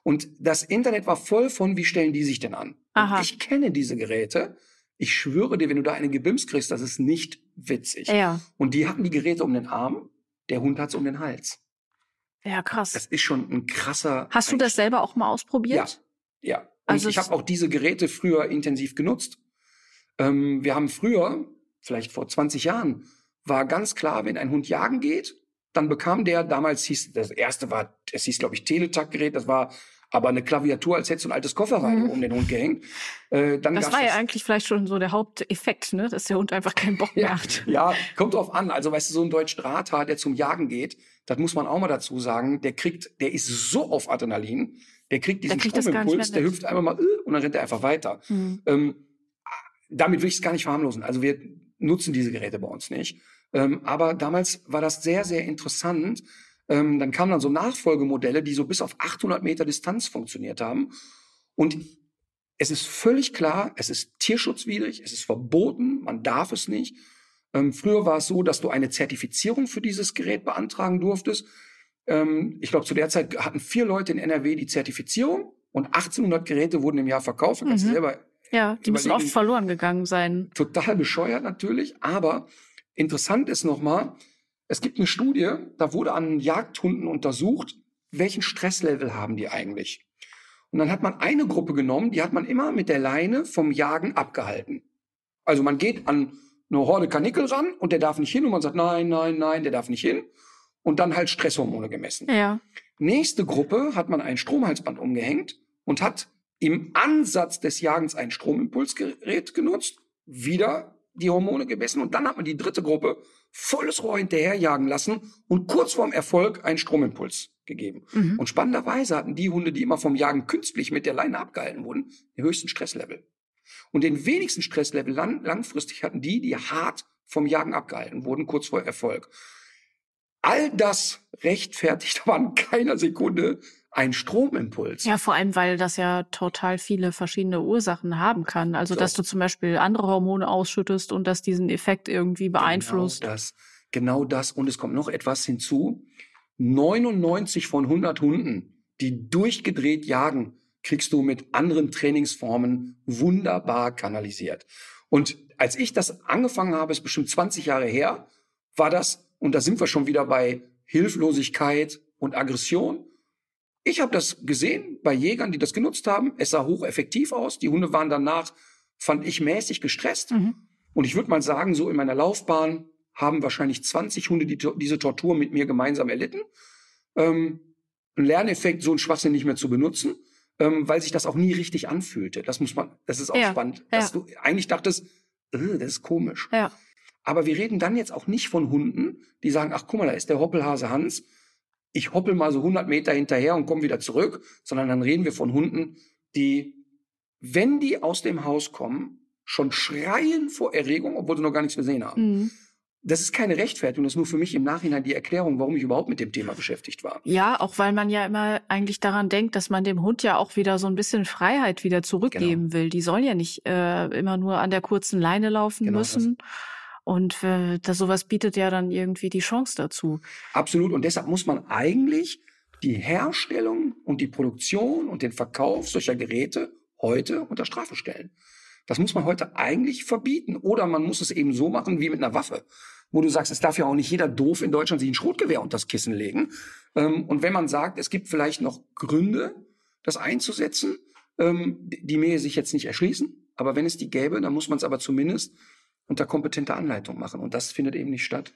Und das Internet war voll von, wie stellen die sich denn an? Aha. Ich kenne diese Geräte. Ich schwöre dir, wenn du da eine Gebims kriegst, das ist nicht witzig. Ja, Und die hatten die Geräte um den Arm, der Hund hat's um den Hals. ja krass. Das ist schon ein krasser. Hast du das selber auch mal ausprobiert? Ja. Und Also ich es- habe auch diese Geräte früher intensiv genutzt. Ähm, wir haben früher, vielleicht vor 20 Jahren, war ganz klar, wenn ein Hund jagen geht, dann bekam der, damals hieß, das erste war, es hieß, glaube ich, Teletac-Gerät, das war aber eine Klaviatur, als hättest du ein altes Kofferradio Mhm. um den Hund gehängt. Äh, dann Das war ja eigentlich vielleicht schon so der Haupteffekt, ne? dass der Hund einfach keinen Bock mehr hat. ja, kommt drauf an. Also, weißt du, so ein deutscher Drahthaar, der zum Jagen geht, das muss man auch mal dazu sagen, der kriegt, der ist so auf Adrenalin, der kriegt diesen kriegt das gar nicht Stromimpuls, der hüpft einmal mal äh, und dann rennt er einfach weiter. Hm. Ähm, damit will ich es gar nicht verharmlosen. Also wir nutzen diese Geräte bei uns nicht. Ähm, aber damals war das sehr, sehr interessant. Ähm, dann kamen dann so Nachfolgemodelle, die so bis auf 800 Meter Distanz funktioniert haben. Und es ist völlig klar, es ist tierschutzwidrig, es ist verboten, man darf es nicht. Ähm, früher war es so, dass du eine Zertifizierung für dieses Gerät beantragen durftest. Ähm, ich glaube, zu der Zeit hatten vier Leute in NRW die Zertifizierung und 1800 Geräte wurden im Jahr verkauft. Kannst Mhm. selber Ja, die müssen oft verloren gegangen sein. total bescheuert natürlich, aber interessant ist nochmal, es gibt eine Studie, da wurde an Jagdhunden untersucht, welchen Stresslevel haben die eigentlich. Und dann hat man eine Gruppe genommen, die hat man immer mit der Leine vom Jagen abgehalten. Also man geht an eine Horde Kanickel ran und der darf nicht hin und man sagt, nein, nein, nein, der darf nicht hin. Und dann halt Stresshormone gemessen. Ja. Nächste Gruppe hat man ein Stromhalsband umgehängt und hat im Ansatz des Jagens ein Stromimpulsgerät genutzt, wieder die Hormone gemessen und dann hat man die dritte Gruppe volles Rohr hinterherjagen lassen und kurz vorm Erfolg einen Stromimpuls gegeben. Mhm. Und spannenderweise hatten die Hunde, die immer vom Jagen künstlich mit der Leine abgehalten wurden, den höchsten Stresslevel. Und den wenigsten Stresslevel lang, langfristig hatten die, die hart vom Jagen abgehalten wurden, kurz vor Erfolg. All das rechtfertigt aber in keiner Sekunde ein Stromimpuls. Ja, vor allem, weil das ja total viele verschiedene Ursachen haben kann. Also, So. dass du zum Beispiel andere Hormone ausschüttest und dass diesen Effekt irgendwie beeinflusst. Genau das. Genau das. Und es kommt noch etwas hinzu. 99 von 100 Hunden, die durchgedreht jagen, kriegst du mit anderen Trainingsformen wunderbar kanalisiert. Und als ich das angefangen habe, ist bestimmt 20 Jahre her, war das, und da sind wir schon wieder bei Hilflosigkeit und Aggression. Ich habe das gesehen bei Jägern, die das genutzt haben. Es sah hocheffektiv aus. Die Hunde waren danach, fand ich, mäßig gestresst. Mhm. Und ich würde mal sagen, so in meiner Laufbahn haben wahrscheinlich 20 Hunde die, diese Tortur mit mir gemeinsam erlitten. Ähm, ein Lerneffekt, so einen Schwachsinn nicht mehr zu benutzen, ähm, weil sich das auch nie richtig anfühlte. Das muss man, das ist auch Ja, spannend, ja. dass du eigentlich dachtest, äh, das ist komisch. Ja. Aber wir reden dann jetzt auch nicht von Hunden, die sagen, ach guck mal, da ist der Hoppelhase Hans. Ich hoppel mal so 100 Meter hinterher und komme wieder zurück, sondern dann reden wir von Hunden, die, wenn die aus dem Haus kommen, schon schreien vor Erregung, obwohl sie noch gar nichts gesehen haben. Mhm. Das ist keine Rechtfertigung, das ist nur für mich im Nachhinein die Erklärung, warum ich überhaupt mit dem Thema beschäftigt war. Ja, auch weil man ja immer eigentlich daran denkt, dass man dem Hund ja auch wieder so ein bisschen Freiheit wieder zurückgeben will. Die sollen ja nicht äh, immer nur an der kurzen Leine laufen Genau müssen. Und äh, das, sowas bietet ja dann irgendwie die Chance dazu. Absolut. Und deshalb muss man eigentlich die Herstellung und die Produktion und den Verkauf solcher Geräte heute unter Strafe stellen. Das muss man heute eigentlich verbieten. Oder man muss es eben so machen wie mit einer Waffe, wo du sagst, es darf ja auch nicht jeder doof in Deutschland sich ein Schrotgewehr unter das Kissen legen. Ähm, Und wenn man sagt, es gibt vielleicht noch Gründe, das einzusetzen, ähm, die die mir sich jetzt nicht erschließen, aber wenn es die gäbe, dann muss man es aber zumindest unter kompetenter Anleitung machen. Und das findet eben nicht statt.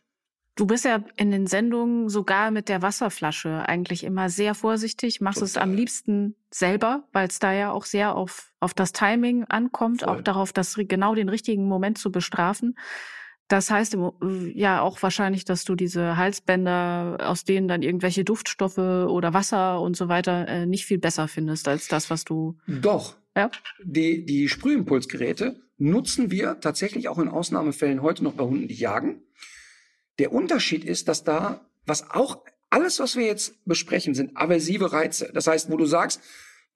Du bist ja in den Sendungen sogar mit der Wasserflasche eigentlich immer sehr vorsichtig, machst es Total. am liebsten selber, weil es da ja auch sehr auf, auf das Timing ankommt, Voll. auch darauf, das genau den richtigen Moment zu bestrafen. Das heißt ja auch wahrscheinlich, dass du diese Halsbänder, aus denen dann irgendwelche Duftstoffe oder Wasser und so weiter äh, nicht viel besser findest als das, was du. Doch. Ja. Die, die Sprühimpulsgeräte nutzen wir tatsächlich auch in Ausnahmefällen heute noch bei Hunden, die jagen. Der Unterschied ist, dass da, was auch, alles, was wir jetzt besprechen, sind aversive Reize. Das heißt, wo du sagst,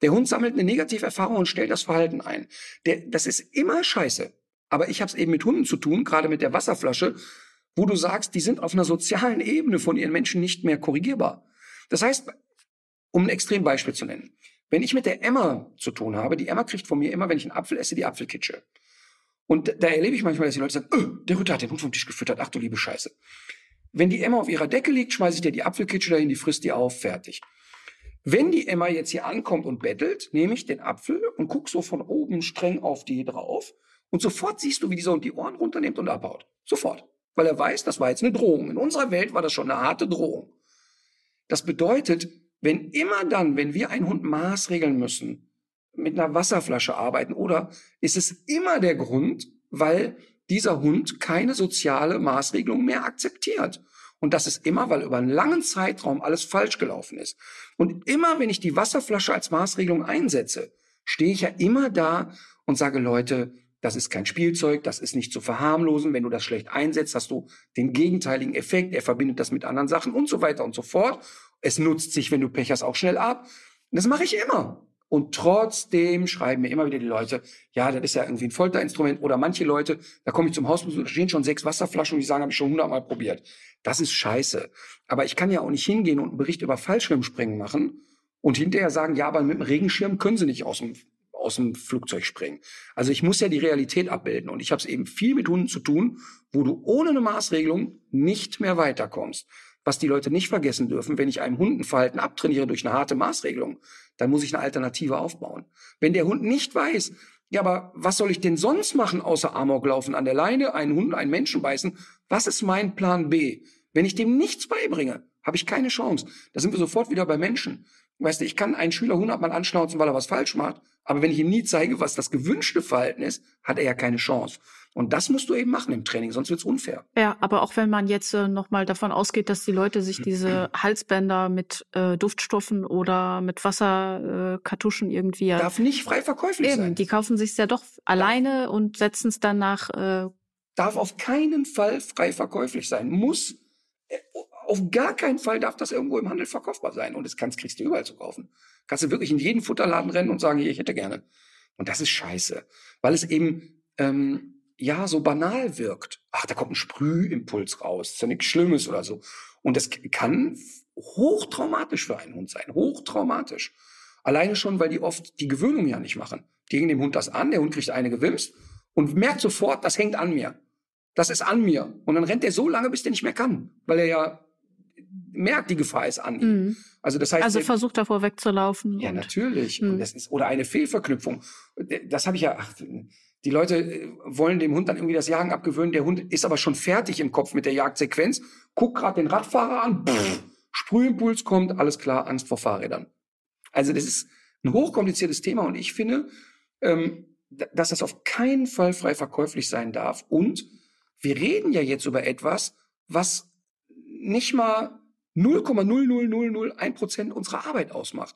der Hund sammelt eine Negativerfahrung und stellt das Verhalten ein. Der, das ist immer scheiße. Aber ich habe es eben mit Hunden zu tun, gerade mit der Wasserflasche, wo du sagst, die sind auf einer sozialen Ebene von ihren Menschen nicht mehr korrigierbar. Das heißt, um ein Extrembeispiel zu nennen, wenn ich mit der Emma zu tun habe, die Emma kriegt von mir immer, wenn ich einen Apfel esse, die Apfelkitsche. Und da erlebe ich manchmal, dass die Leute sagen, öh, der Ritter hat den Hund vom Tisch gefüttert, ach du liebe Scheiße. Wenn die Emma auf ihrer Decke liegt, schmeiße ich dir die Apfelkitsche dahin, die frisst die auf, fertig. Wenn die Emma jetzt hier ankommt und bettelt, nehme ich den Apfel und guck so von oben streng auf die drauf und sofort siehst du, wie dieser Hund die Ohren runternimmt und abhaut. Sofort. Weil er weiß, das war jetzt eine Drohung. In unserer Welt war das schon eine harte Drohung. Das bedeutet, wenn immer dann, wenn wir einen Hund maßregeln müssen, mit einer Wasserflasche arbeiten, oder ist es immer der Grund, weil dieser Hund keine soziale Maßregelung mehr akzeptiert. Und das ist immer, weil über einen langen Zeitraum alles falsch gelaufen ist. Und immer, wenn ich die Wasserflasche als Maßregelung einsetze, stehe ich ja immer da und sage, Leute, das ist kein Spielzeug, das ist nicht zu verharmlosen. Wenn du das schlecht einsetzt, hast du den gegenteiligen Effekt. Er verbindet das mit anderen Sachen und so weiter und so fort. Es nutzt sich, wenn du Pech hast, auch schnell ab. Und das mache ich immer. Und trotzdem schreiben mir immer wieder die Leute, ja, das ist ja irgendwie ein Folterinstrument. Oder manche Leute, da komme ich zum Hausbesuch, da stehen schon sechs Wasserflaschen und die sagen, habe ich schon hundertmal probiert. Das ist scheiße. Aber ich kann ja auch nicht hingehen und einen Bericht über Fallschirmspringen machen und hinterher sagen, ja, aber mit dem Regenschirm können sie nicht aus dem, aus dem Flugzeug springen. Also ich muss ja die Realität abbilden. Und ich habe es eben viel mit Hunden zu tun, wo du ohne eine Maßregelung nicht mehr weiterkommst. Was die Leute nicht vergessen dürfen, wenn ich einem Hund ein Verhalten abtrainiere durch eine harte Maßregelung, dann muss ich eine Alternative aufbauen. Wenn der Hund nicht weiß, ja, aber was soll ich denn sonst machen, außer Amok laufen an der Leine, einen Hund, einen Menschen beißen? Was ist mein Plan B? Wenn ich dem nichts beibringe, habe ich keine Chance. Da sind wir sofort wieder bei Menschen. Weißt du, ich kann einen Schüler hundertmal anschnauzen, weil er was falsch macht, aber wenn ich ihm nie zeige, was das gewünschte Verhalten ist, hat er ja keine Chance. Und das musst du eben machen im Training, sonst wird's unfair. Ja, aber auch wenn man jetzt äh, nochmal davon ausgeht, dass die Leute sich diese Halsbänder mit äh, Duftstoffen oder mit Wasserkartuschen äh, irgendwie Darf nicht frei verkäuflich eben, sein. die kaufen sich ja doch alleine und setzen es dann nach äh, darf auf keinen Fall frei verkäuflich sein. Muss, äh, auf gar keinen Fall darf das irgendwo im Handel verkaufbar sein. Und das kannst, kriegst du überall zu kaufen. Kannst du wirklich in jeden Futterladen rennen und sagen, hier, ich hätte gerne. Und das ist scheiße. Weil es eben, ähm, ja, so banal wirkt. Ach, da kommt ein Sprühimpuls raus. ist ja nichts Schlimmes oder so. Und das kann hochtraumatisch für einen Hund sein. Hochtraumatisch. Alleine schon, weil die oft die Gewöhnung ja nicht machen. Die gehen dem Hund das an, der Hund kriegt eine gewimst und merkt sofort, das hängt an mir. Das ist an mir. Und dann rennt er so lange, bis der nicht mehr kann. Weil er ja merkt, die Gefahr ist an ihm. Mhm. Also das heißt, also versucht davor wegzulaufen. ja, und, natürlich. Hm. Und das ist, oder eine Fehlverknüpfung. Das habe ich ja, ach, die Leute äh, wollen dem Hund dann irgendwie das Jagen abgewöhnen. Der Hund ist aber schon fertig im Kopf mit der Jagdsequenz. Guckt gerade den Radfahrer an, pff, Sprühimpuls kommt, alles klar, Angst vor Fahrrädern. Also das ist ein hochkompliziertes Thema und ich finde, ähm, dass das auf keinen Fall frei verkäuflich sein darf. Und wir reden ja jetzt über etwas, was nicht mal 0,00001 Prozent unserer Arbeit ausmacht.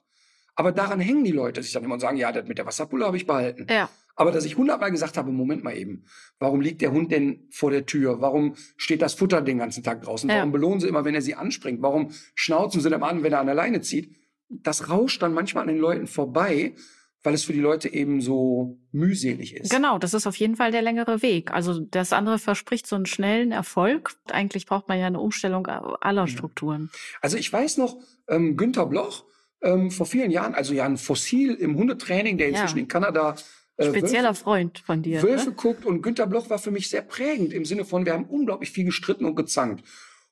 Aber daran hängen die Leute sich dann immer und sagen, ja, das mit der Wasserpulle habe ich behalten. Ja, Aber dass ich hundertmal gesagt habe, Moment mal eben, warum liegt der Hund denn vor der Tür? Warum steht das Futter den ganzen Tag draußen? Ja. Warum belohnen sie immer, wenn er sie anspringt? Warum schnauzen sie dem an, wenn er an der Leine zieht? Das rauscht dann manchmal an den Leuten vorbei, weil es für die Leute eben so mühselig ist. genau, das ist auf jeden Fall der längere Weg. Also das andere verspricht so einen schnellen Erfolg. Eigentlich braucht man ja eine Umstellung aller Strukturen. Also ich weiß noch, ähm, Günther Bloch, ähm, vor vielen Jahren, also ja ein Fossil im Hundetraining, der inzwischen Ja. in Kanada äh, Spezieller Freund von dir. Wölfe Ne? guckt und Günter Bloch war für mich sehr prägend im Sinne von, wir haben unglaublich viel gestritten und gezankt.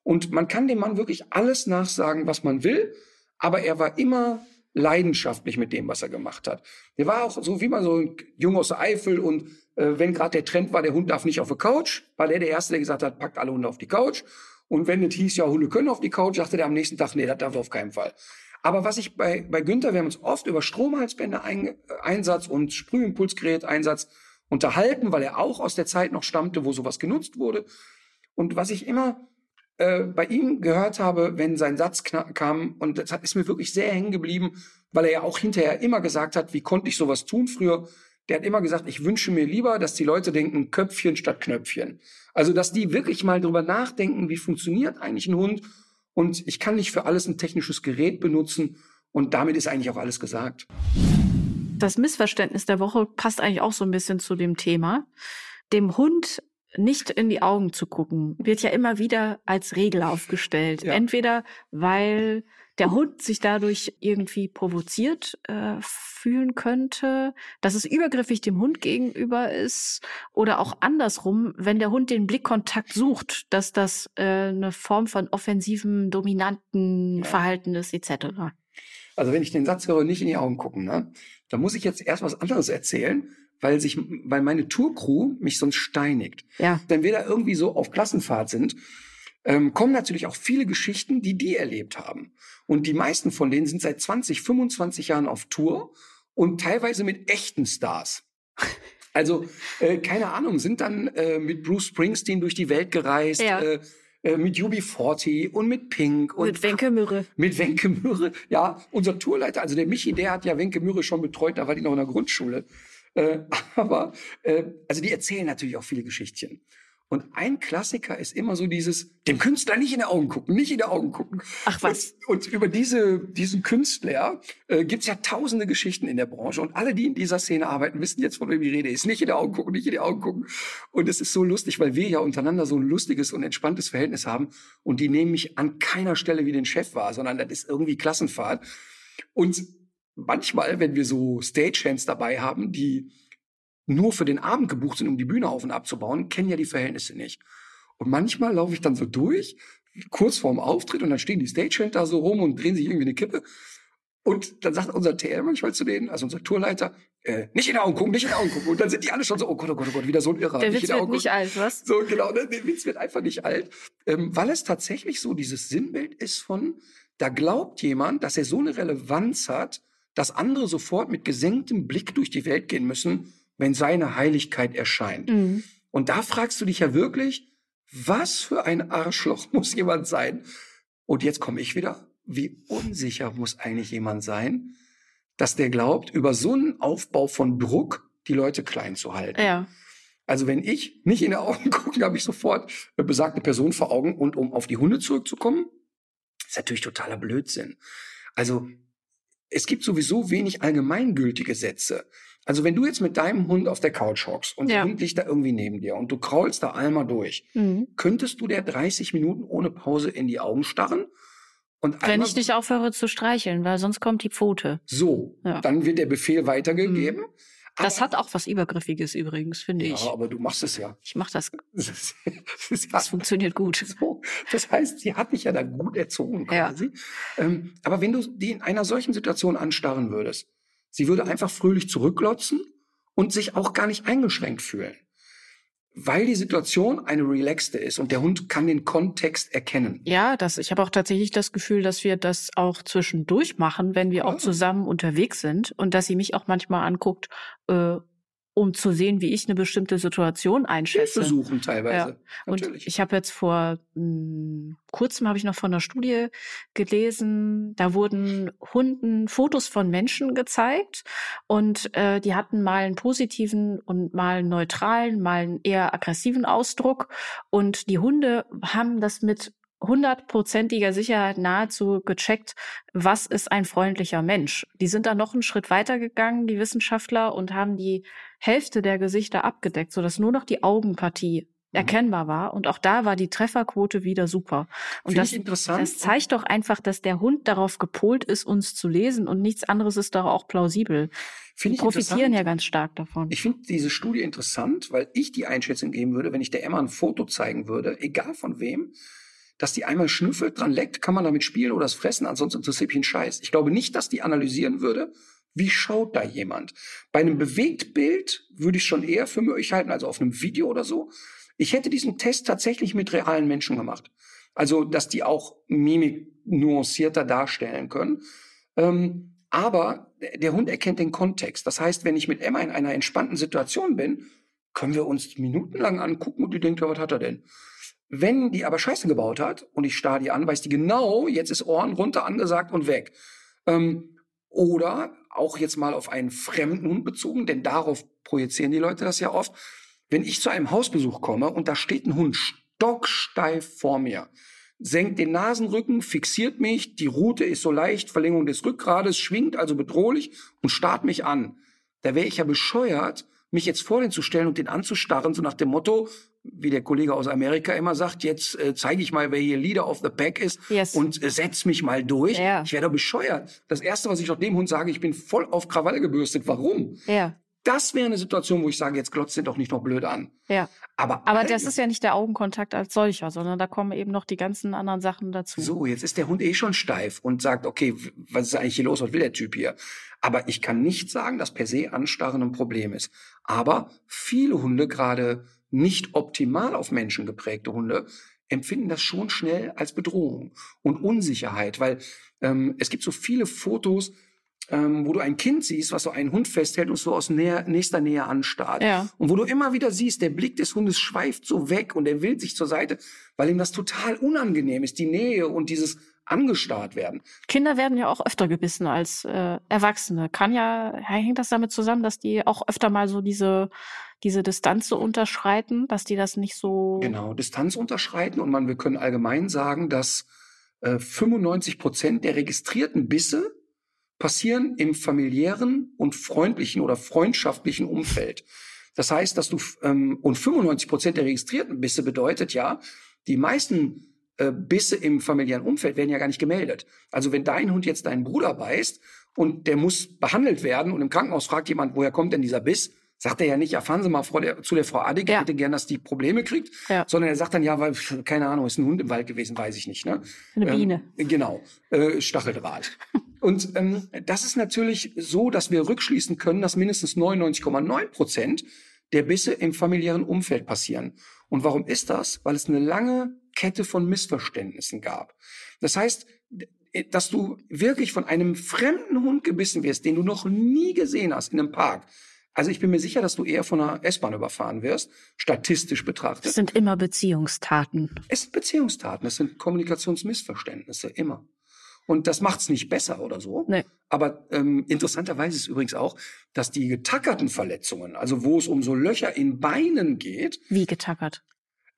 Und man kann dem Mann wirklich alles nachsagen, was man will, aber er war immer leidenschaftlich mit dem, was er gemacht hat. Der war auch so wie man so ein Junge aus der Eifel und äh, wenn gerade der Trend war, der Hund darf nicht auf die Couch, war der der Erste, der gesagt hat, packt alle Hunde auf die Couch. Und wenn es hieß, ja, Hunde können auf die Couch, sagte der am nächsten Tag, nee, das darf er auf keinen Fall. Aber was ich bei, bei Günther, wir haben uns oft über Stromhalsbänder ein, Einsatz und Sprühimpulsgerät Einsatz unterhalten, weil er auch aus der Zeit noch stammte, wo sowas genutzt wurde. Und was ich immer äh, bei ihm gehört habe, wenn sein Satz kam, und das ist mir wirklich sehr hängen geblieben, weil er ja auch hinterher immer gesagt hat, wie konnte ich sowas tun früher? Der hat immer gesagt, ich wünsche mir lieber, dass die Leute denken Köpfchen statt Knöpfchen. Also, dass die wirklich mal drüber nachdenken, wie funktioniert eigentlich ein Hund? Und ich kann nicht für alles ein technisches Gerät benutzen. Und damit ist eigentlich auch alles gesagt. Das Missverständnis der Woche passt eigentlich auch so ein bisschen zu dem Thema. Dem Hund nicht in die Augen zu gucken, wird ja immer wieder als Regel aufgestellt. Ja. Entweder weil der Hund sich dadurch irgendwie provoziert äh, fühlen könnte, dass es übergriffig dem Hund gegenüber ist, oder auch andersrum, wenn der Hund den Blickkontakt sucht, dass das äh, eine Form von offensivem, dominanten Ja. Verhalten ist, etc. Also wenn ich den Satz höre, nicht in die Augen gucken, ne? Da muss ich jetzt erst was anderes erzählen, weil sich, weil meine Tourcrew mich sonst steinigt. Ja, Wenn wir da irgendwie so auf Klassenfahrt sind, ähm, kommen natürlich auch viele Geschichten, die die erlebt haben. Und die meisten von denen sind seit 20, 25 Jahren auf Tour und teilweise mit echten Stars. Also, äh, keine Ahnung, sind dann äh, mit Bruce Springsteen durch die Welt gereist, Ja. äh, äh, mit UB40 und mit Pink und mit Wenke Mürre. mit Wenke Mürre. Ja, unser Tourleiter, also der Michi, der hat ja Wenke Mürre schon betreut, da war die noch in der Grundschule. Äh, aber, äh, also die erzählen natürlich auch viele Geschichtchen. Und ein Klassiker ist immer so dieses, dem Künstler nicht in die Augen gucken, nicht in die Augen gucken. Ach was. Und, und über diese, diesen Künstler äh, gibt's ja tausende Geschichten in der Branche. Und alle, die in dieser Szene arbeiten, wissen jetzt, von wem die Rede ist. Nicht in die Augen gucken, nicht in die Augen gucken. Und es ist so lustig, weil wir ja untereinander so ein lustiges und entspanntes Verhältnis haben. Und die nehmen mich an keiner Stelle wie den Chef wahr, sondern das ist irgendwie Klassenfahrt. Und manchmal, wenn wir so Stagehands dabei haben, die nur für den Abend gebucht sind, um die Bühne auf und abzubauen, kennen ja die Verhältnisse nicht. Und manchmal laufe ich dann so durch, kurz vorm Auftritt, und dann stehen die Stagehand da so rum und drehen sich irgendwie eine Kippe. Und dann sagt unser TL manchmal zu denen, also unser Tourleiter, äh, nicht in die Augen gucken, nicht in die Augen gucken. Und dann sind die alle schon so, oh Gott, oh Gott, oh Gott, wieder so ein Irrer. Der nicht Witz die wird nicht alt, was? So, genau, ne? der Witz wird einfach nicht alt. Ähm, weil es tatsächlich so dieses Sinnbild ist von, da glaubt jemand, dass er so eine Relevanz hat, dass andere sofort mit gesenktem Blick durch die Welt gehen müssen, wenn seine Heiligkeit erscheint. Mhm. Und da fragst du dich ja wirklich, was für ein Arschloch muss jemand sein? Und jetzt komme ich wieder. Wie unsicher muss eigentlich jemand sein, dass der glaubt, über so einen Aufbau von Druck die Leute klein zu halten? Ja. Also wenn ich nicht in die Augen gucke, habe ich sofort eine besagte Person vor Augen. Und um auf die Hunde zurückzukommen, ist natürlich totaler Blödsinn. Also es gibt sowieso wenig allgemeingültige Sätze. Also wenn du jetzt mit deinem Hund auf der Couch hockst und Ja. der Hund liegt da irgendwie neben dir und du kraulst da einmal durch, Mhm. könntest du der 30 Minuten ohne Pause in die Augen starren? Und Wenn ich nicht aufhöre zu streicheln, weil sonst kommt die Pfote. so, Ja. dann wird der Befehl weitergegeben. Das hat auch was Übergriffiges übrigens, finde ja, ich. aber du machst es ja. Ich mache das. Das das ja Das funktioniert gut. So, das heißt, sie hat dich ja da gut erzogen Ja. quasi. Ähm, aber wenn du die in einer solchen Situation anstarren würdest, sie würde einfach fröhlich zurückglotzen und sich auch gar nicht eingeschränkt fühlen. Weil die Situation eine relaxte ist und der Hund kann den Kontext erkennen. Ja, das, ich habe auch tatsächlich das Gefühl, dass wir das auch zwischendurch machen, wenn wir Ah. auch zusammen unterwegs sind und dass sie mich auch manchmal anguckt, äh, um zu sehen, wie ich eine bestimmte Situation einschätze. Hilfe suchen teilweise. Und Natürlich. ich habe jetzt vor mh, kurzem habe ich noch von einer Studie gelesen, da wurden Hunden Fotos von Menschen gezeigt und äh, die hatten mal einen positiven und mal einen neutralen, mal einen eher aggressiven Ausdruck und die Hunde haben das mit hundertprozentiger Sicherheit nahezu gecheckt, was ist ein freundlicher Mensch. Die sind da noch einen Schritt weiter gegangen, die Wissenschaftler, und haben die Hälfte der Gesichter abgedeckt, sodass nur noch die Augenpartie Mhm. erkennbar war. Und auch da war die Trefferquote wieder super. Und Finde das, interessant. das zeigt doch einfach, dass der Hund darauf gepolt ist, uns zu lesen und nichts anderes ist doch auch plausibel. Finde Die ich profitieren ja ganz stark davon. Ich finde diese Studie interessant, weil ich die Einschätzung geben würde, wenn ich der Emma ein Foto zeigen würde, egal von wem, dass die einmal schnüffelt, dran leckt, kann man damit spielen oder es fressen, ansonsten interessiert mich ein Scheiß. Ich glaube nicht, dass die analysieren würde, wie schaut da jemand. Bei einem Bewegtbild würde ich schon eher für möglich halten, also auf einem Video oder so. Ich hätte diesen Test tatsächlich mit realen Menschen gemacht. Also, dass die auch Mimik nuancierter darstellen können. Ähm, aber der Hund erkennt den Kontext. Das heißt, wenn ich mit Emma in einer entspannten Situation bin, können wir uns minutenlang angucken und die denkt, ja, was hat er denn? Wenn die aber Scheiße gebaut hat und ich starr die an, weiß die genau, jetzt ist Ohren runter angesagt und weg. Ähm, oder auch jetzt mal auf einen fremden Hund bezogen, denn darauf projizieren die Leute das ja oft. Wenn ich zu einem Hausbesuch komme und da steht ein Hund stocksteif vor mir, senkt den Nasenrücken, fixiert mich, die Rute ist so leicht, Verlängerung des Rückgrades, schwingt also bedrohlich und starrt mich an. Da wäre ich ja bescheuert, mich jetzt vor den zu stellen und den anzustarren, so nach dem Motto, wie der Kollege aus Amerika immer sagt, jetzt äh, zeige ich mal, wer hier Leader of the Pack ist Yes. und äh, setz mich mal durch. Ja. Ich doch bescheuert. Das Erste, was ich doch dem Hund sage, ich bin voll auf Krawall gebürstet. Warum? Ja, Das wäre eine Situation, wo ich sage, jetzt glotzt den doch nicht noch blöd an. ja. Aber, Aber das ist ja nicht der Augenkontakt als solcher, sondern da kommen eben noch die ganzen anderen Sachen dazu. So, jetzt ist der Hund eh schon steif und sagt, okay, was ist eigentlich hier los? Was will der Typ hier? Aber ich kann nicht sagen, dass per se Anstarren ein Problem ist. Aber viele Hunde, gerade nicht optimal auf Menschen geprägte Hunde, empfinden das schon schnell als Bedrohung und Unsicherheit, weil ähm, es gibt so viele Fotos, ähm, wo du ein Kind siehst, was so einen Hund festhält und so aus näher, nächster Nähe anstarrt. Ja. Und wo du immer wieder siehst, der Blick des Hundes schweift so weg und er will sich zur Seite, weil ihm das total unangenehm ist, die Nähe und dieses angestarrt werden. Kinder werden ja auch öfter gebissen als äh, Erwachsene. Kann ja, hängt das damit zusammen, dass die auch öfter mal so diese, diese Distanz so unterschreiten, dass die das nicht so. Genau, Distanz unterschreiten und man, wir können allgemein sagen, dass äh, 95 Prozent der registrierten Bisse passieren im familiären und freundlichen oder freundschaftlichen Umfeld. Das heißt, dass du ähm, und 95 Prozent der registrierten Bisse bedeutet ja, die meisten äh, Bisse im familiären Umfeld werden ja gar nicht gemeldet. Also wenn dein Hund jetzt deinen Bruder beißt und der muss behandelt werden und im Krankenhaus fragt jemand, woher kommt denn dieser Biss, sagt er ja nicht, ja, fahren Sie mal Frau der, zu der Frau Adig, ich Ja. hätte gern, dass die Probleme kriegt, Ja. sondern er sagt dann, ja, weil, keine Ahnung, ist ein Hund im Wald gewesen, weiß ich nicht. Ne? Eine Biene. Ähm, genau, äh, Stacheldraht. Und ähm, das ist natürlich so, dass wir rückschließen können, dass mindestens 99,9 Prozent der Bisse im familiären Umfeld passieren. Und warum ist das? Weil es eine lange Kette von Missverständnissen gab. Das heißt, d- dass du wirklich von einem fremden Hund gebissen wirst, den du noch nie gesehen hast in einem Park. Also ich bin mir sicher, dass du eher von einer S-Bahn überfahren wirst, statistisch betrachtet. Das sind immer Beziehungstaten. Es sind Beziehungstaten, es sind Kommunikationsmissverständnisse, immer. Und das macht's nicht besser oder so. Nee. Aber ähm, interessanterweise ist übrigens auch, dass die getackerten Verletzungen, also wo es um so Löcher in Beinen geht, Wie getackert.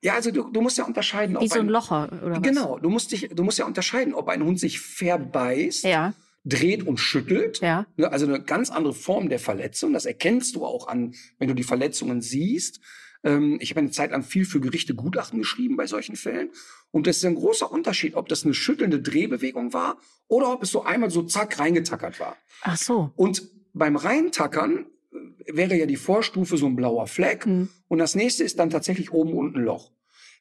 ja, also du, du musst ja unterscheiden, Wie ob so ein ein, Locher oder was? genau, du musst dich, du musst ja unterscheiden, ob ein Hund sich verbeißt, Ja, dreht und schüttelt, ja. Ne, Also eine ganz andere Form der Verletzung. Das erkennst du auch an, wenn du die Verletzungen siehst. Ähm, ich habe eine Zeit lang viel für Gerichte Gutachten geschrieben bei solchen Fällen. Und das ist ein großer Unterschied, ob das eine schüttelnde Drehbewegung war oder ob es so einmal so zack reingetackert war. Ach so. Und beim Reintackern äh, wäre ja die Vorstufe so ein blauer Fleck. Hm. Und das nächste ist dann tatsächlich oben unten ein Loch.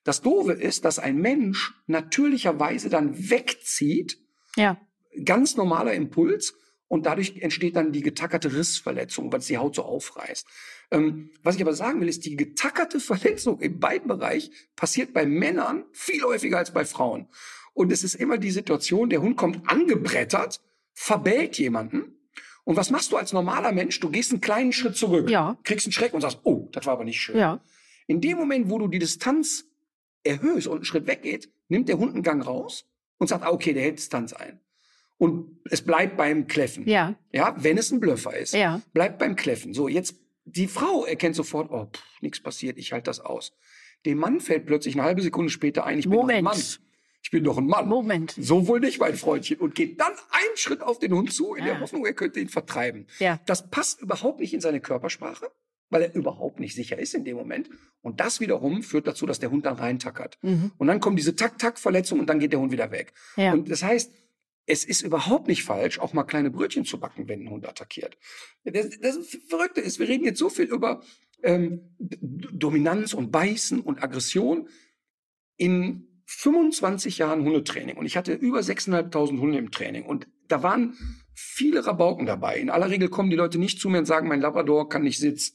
Das Doofe ist, dass ein Mensch natürlicherweise dann wegzieht Ja. Ganz normaler Impuls und dadurch entsteht dann die getackerte Rissverletzung, weil es die Haut so aufreißt. Ähm, was ich aber sagen will, ist, die getackerte Verletzung im Beinbereich passiert bei Männern viel häufiger als bei Frauen. Und es ist immer die Situation, der Hund kommt angebrettert, verbellt jemanden. Und was machst du als normaler Mensch? Du gehst einen kleinen Schritt zurück, Ja. kriegst einen Schreck und sagst, oh, das war aber nicht schön. Ja. In dem Moment, wo du die Distanz erhöhst und einen Schritt weggeht, nimmt der Hund einen Gang raus und sagt, ah, okay, der hält Distanz ein. Und es bleibt beim Kläffen. Ja. Ja, wenn es ein Blöffer ist. Ja. Bleibt beim Kläffen. So, jetzt, die Frau erkennt sofort, oh, nichts passiert, ich halte das aus. Dem Mann fällt plötzlich eine halbe Sekunde später ein, ich bin doch ein Moment. Mann. Ich bin doch ein Mann. Moment. So wohl nicht, mein Freundchen. Und geht dann einen Schritt auf den Hund zu, in der Ah. Hoffnung, er könnte ihn vertreiben. Ja. Das passt überhaupt nicht in seine Körpersprache, weil er überhaupt nicht sicher ist in dem Moment. Und das wiederum führt dazu, dass der Hund dann reintackert. Mhm. Und dann kommen diese Tak-Tak-Verletzungen und dann geht der Hund wieder weg. Ja. Und das heißt, es ist überhaupt nicht falsch, auch mal kleine Brötchen zu backen, wenn ein Hund attackiert. Das, das Verrückte ist, wir reden jetzt so viel über ähm, Dominanz und Beißen und Aggression. In 25 Jahren Hundetraining und ich hatte über 6.500 Hunde im Training und da waren viele Rabauken dabei. In aller Regel kommen die Leute nicht zu mir und sagen, mein Labrador kann nicht Sitz,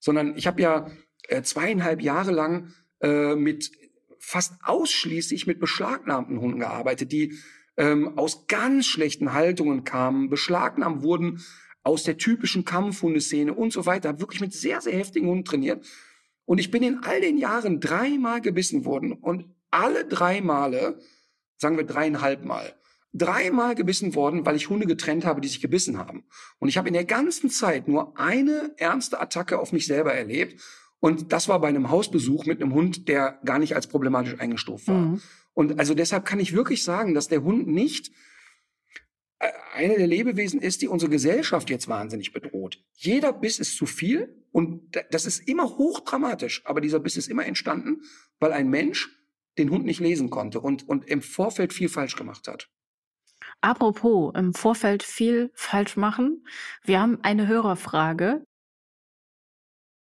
sondern ich habe ja äh, zweieinhalb Jahre lang äh, mit fast ausschließlich mit beschlagnahmten Hunden gearbeitet, die ähm, aus ganz schlechten Haltungen kamen, beschlagnahmt wurden aus der typischen Kampfhundeszene und so weiter, wirklich mit sehr, sehr heftigen Hunden trainiert. Und ich bin in all den Jahren dreimal gebissen worden und alle drei Male, sagen wir dreieinhalb Mal, dreimal gebissen worden, weil ich Hunde getrennt habe, die sich gebissen haben. Und ich habe in der ganzen Zeit nur eine ernste Attacke auf mich selber erlebt. Und das war bei einem Hausbesuch mit einem Hund, der gar nicht als problematisch eingestuft war. Mhm. Und also deshalb kann ich wirklich sagen, dass der Hund nicht äh, eine der Lebewesen ist, die unsere Gesellschaft jetzt wahnsinnig bedroht. Jeder Biss ist zu viel und da- das ist immer hochdramatisch. Aber dieser Biss ist immer entstanden, weil ein Mensch den Hund nicht lesen konnte und, und im Vorfeld viel falsch gemacht hat. Apropos im Vorfeld viel falsch machen. Wir haben eine Hörerfrage.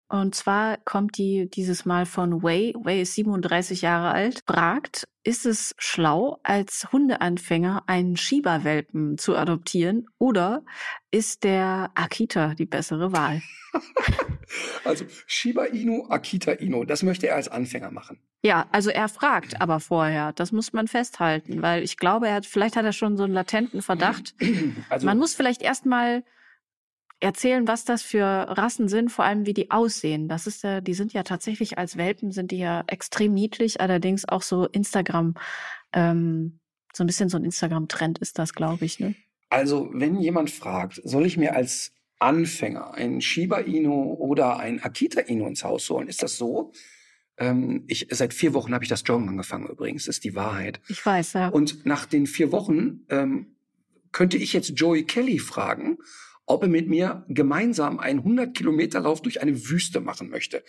Und zwar kommt die dieses Mal von Wei. Wei ist 37 Jahre alt. Fragt, ist es schlau, als Hundeanfänger einen Schieberwelpen zu adoptieren oder ist der Akita die bessere Wahl? Also Shiba Inu, Akita Inu, das möchte er als Anfänger machen. Ja, also er fragt aber vorher. Das muss man festhalten, weil ich glaube, er hat, vielleicht hat er schon so einen latenten Verdacht. Also Man muss vielleicht erstmal erzählen, was das für Rassen sind, vor allem wie die aussehen. Das ist ja, die sind ja tatsächlich als Welpen sind die ja extrem niedlich, allerdings auch so Instagram, ähm, so ein bisschen so ein Instagram-Trend ist das, glaube ich, ne? Also, wenn jemand fragt, soll ich mir als Anfänger einen Shiba Inu oder einen Akita Inu ins Haus holen, ist das so? Ähm, ich, seit vier Wochen habe ich das Joggen angefangen übrigens, ist die Wahrheit. Ich weiß, ja. Und nach den vier Wochen ähm, könnte ich jetzt Joey Kelly fragen, ob er mit mir gemeinsam einen 100 Kilometer Lauf durch eine Wüste machen möchte.